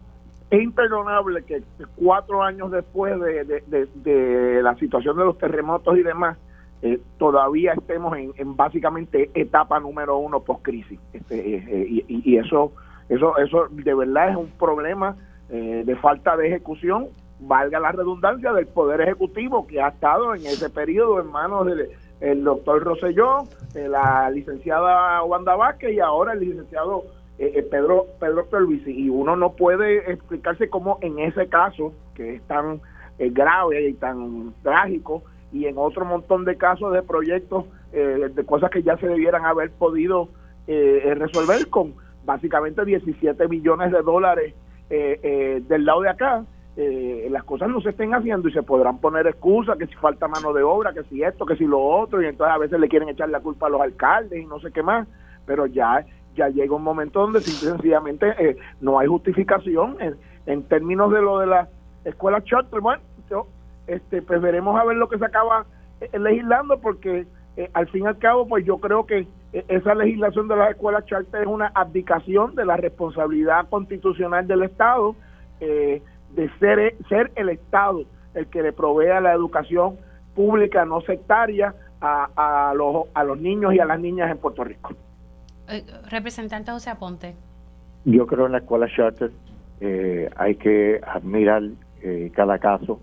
es imperdonable que cuatro años después de, la situación de los terremotos y demás, eh, todavía estemos en, básicamente etapa número uno post crisis este, eh, eh, y, eso eso eso de verdad es un problema eh, de falta de ejecución, valga la redundancia, del Poder Ejecutivo que ha estado en ese periodo en manos del doctor Roselló, la licenciada Wanda Vázquez y ahora el licenciado eh, eh, Pedro Pedro Pierluisi. Y uno no puede explicarse cómo en ese caso, que es tan eh, grave y tan trágico, y en otro montón de casos de proyectos, de cosas que ya se debieran haber podido resolver con básicamente 17 millones de dólares del lado de acá, eh, las cosas no se estén haciendo y se podrán poner excusas, que si falta mano de obra, que si esto, que si lo otro, y entonces a veces le quieren echar la culpa a los alcaldes y no sé qué más, pero ya ya llega un momento donde sencillamente eh, no hay justificación en, en, términos de lo de la escuela charter. Bueno, este, pues veremos a ver lo que se acaba eh, legislando porque al fin y al cabo, pues yo creo que esa legislación de las escuelas charter es una abdicación de la responsabilidad constitucional del Estado. Eh, de ser, ser el Estado el que le provea la educación pública no sectaria a, a, los, a los niños y a las niñas en Puerto Rico. Eh, representante José Aponte. Yo creo en la escuela charter eh, hay que admirar eh, cada caso,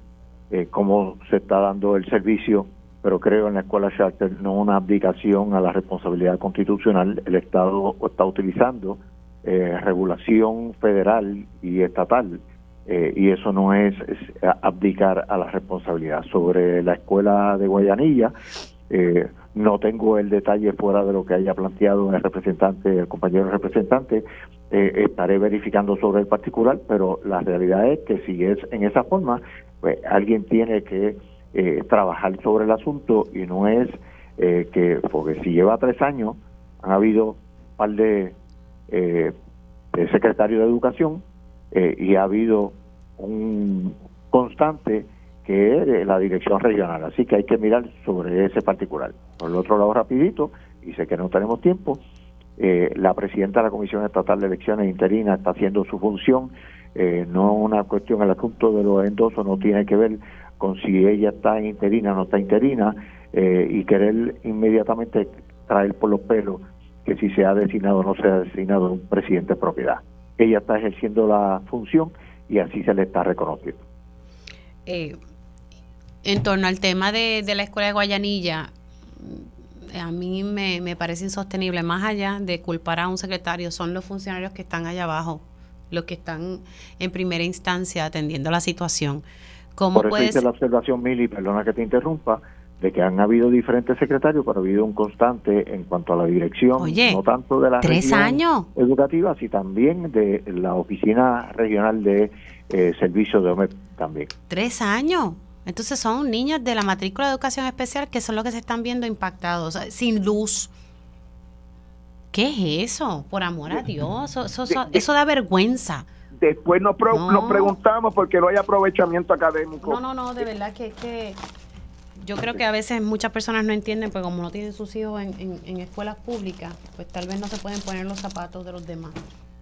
cómo se está dando el servicio, pero creo en la escuela charter no una abdicación a la responsabilidad constitucional. El Estado está utilizando regulación federal y estatal eh, y eso no es, abdicar a la responsabilidad. Sobre la escuela de Guayanilla, eh, no tengo el detalle fuera de lo que haya planteado el representante, el compañero representante, eh, estaré verificando sobre el particular, pero la realidad es que si es en esa forma, pues alguien tiene que trabajar sobre el asunto y no es que, porque si lleva tres años, han habido un par de, de secretarios de educación eh, y ha habido un constante que es la dirección regional, así que hay que mirar sobre ese particular. Por el otro lado, rapidito, y sé que no tenemos tiempo, eh, la presidenta de la Comisión Estatal de Elecciones Interina está haciendo su función, eh, no una cuestión, el asunto de los endosos no tiene que ver con si ella está interina o no está interina, y querer inmediatamente traer por los pelos que si se ha designado o no se ha designado un presidente de propiedad ella está ejerciendo la función y así se le está reconociendo. Eh, en torno al tema de, la escuela de Guayanilla, a mí me, parece insostenible, más allá de culpar a un secretario, son los funcionarios que están allá abajo, los que están en primera instancia atendiendo la situación. ¿Cómo Por eso hice la observación, Mili, perdona que te interrumpa, de que han habido diferentes secretarios, pero ha habido un constante en cuanto a la dirección, no tanto de la tres años educativa, sino también de la oficina regional de eh, servicios de OMEP también. Tres años. Entonces son niños de la matrícula de educación especial que son los que se están viendo impactados, sin luz. ¿Qué es eso? Por amor a Dios, eso, da vergüenza. Después nos, preguntamos por qué no hay aprovechamiento académico. No, no, no, de verdad que, que yo creo que a veces muchas personas no entienden, pues como no tienen sus hijos en, en, escuelas públicas, pues tal vez no se pueden poner los zapatos de los demás.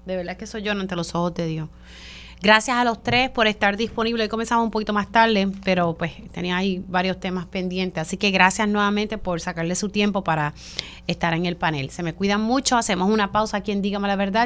De verdad que soy yo ante los ojos de Dios. Gracias a los tres por estar disponibles. Hoy comenzamos un poquito más tarde, pero pues tenía ahí varios temas pendientes. Así que gracias nuevamente por sacarle su tiempo para estar en el panel. Se me cuidan mucho. Hacemos una pausa aquí en Dígame la Verdad.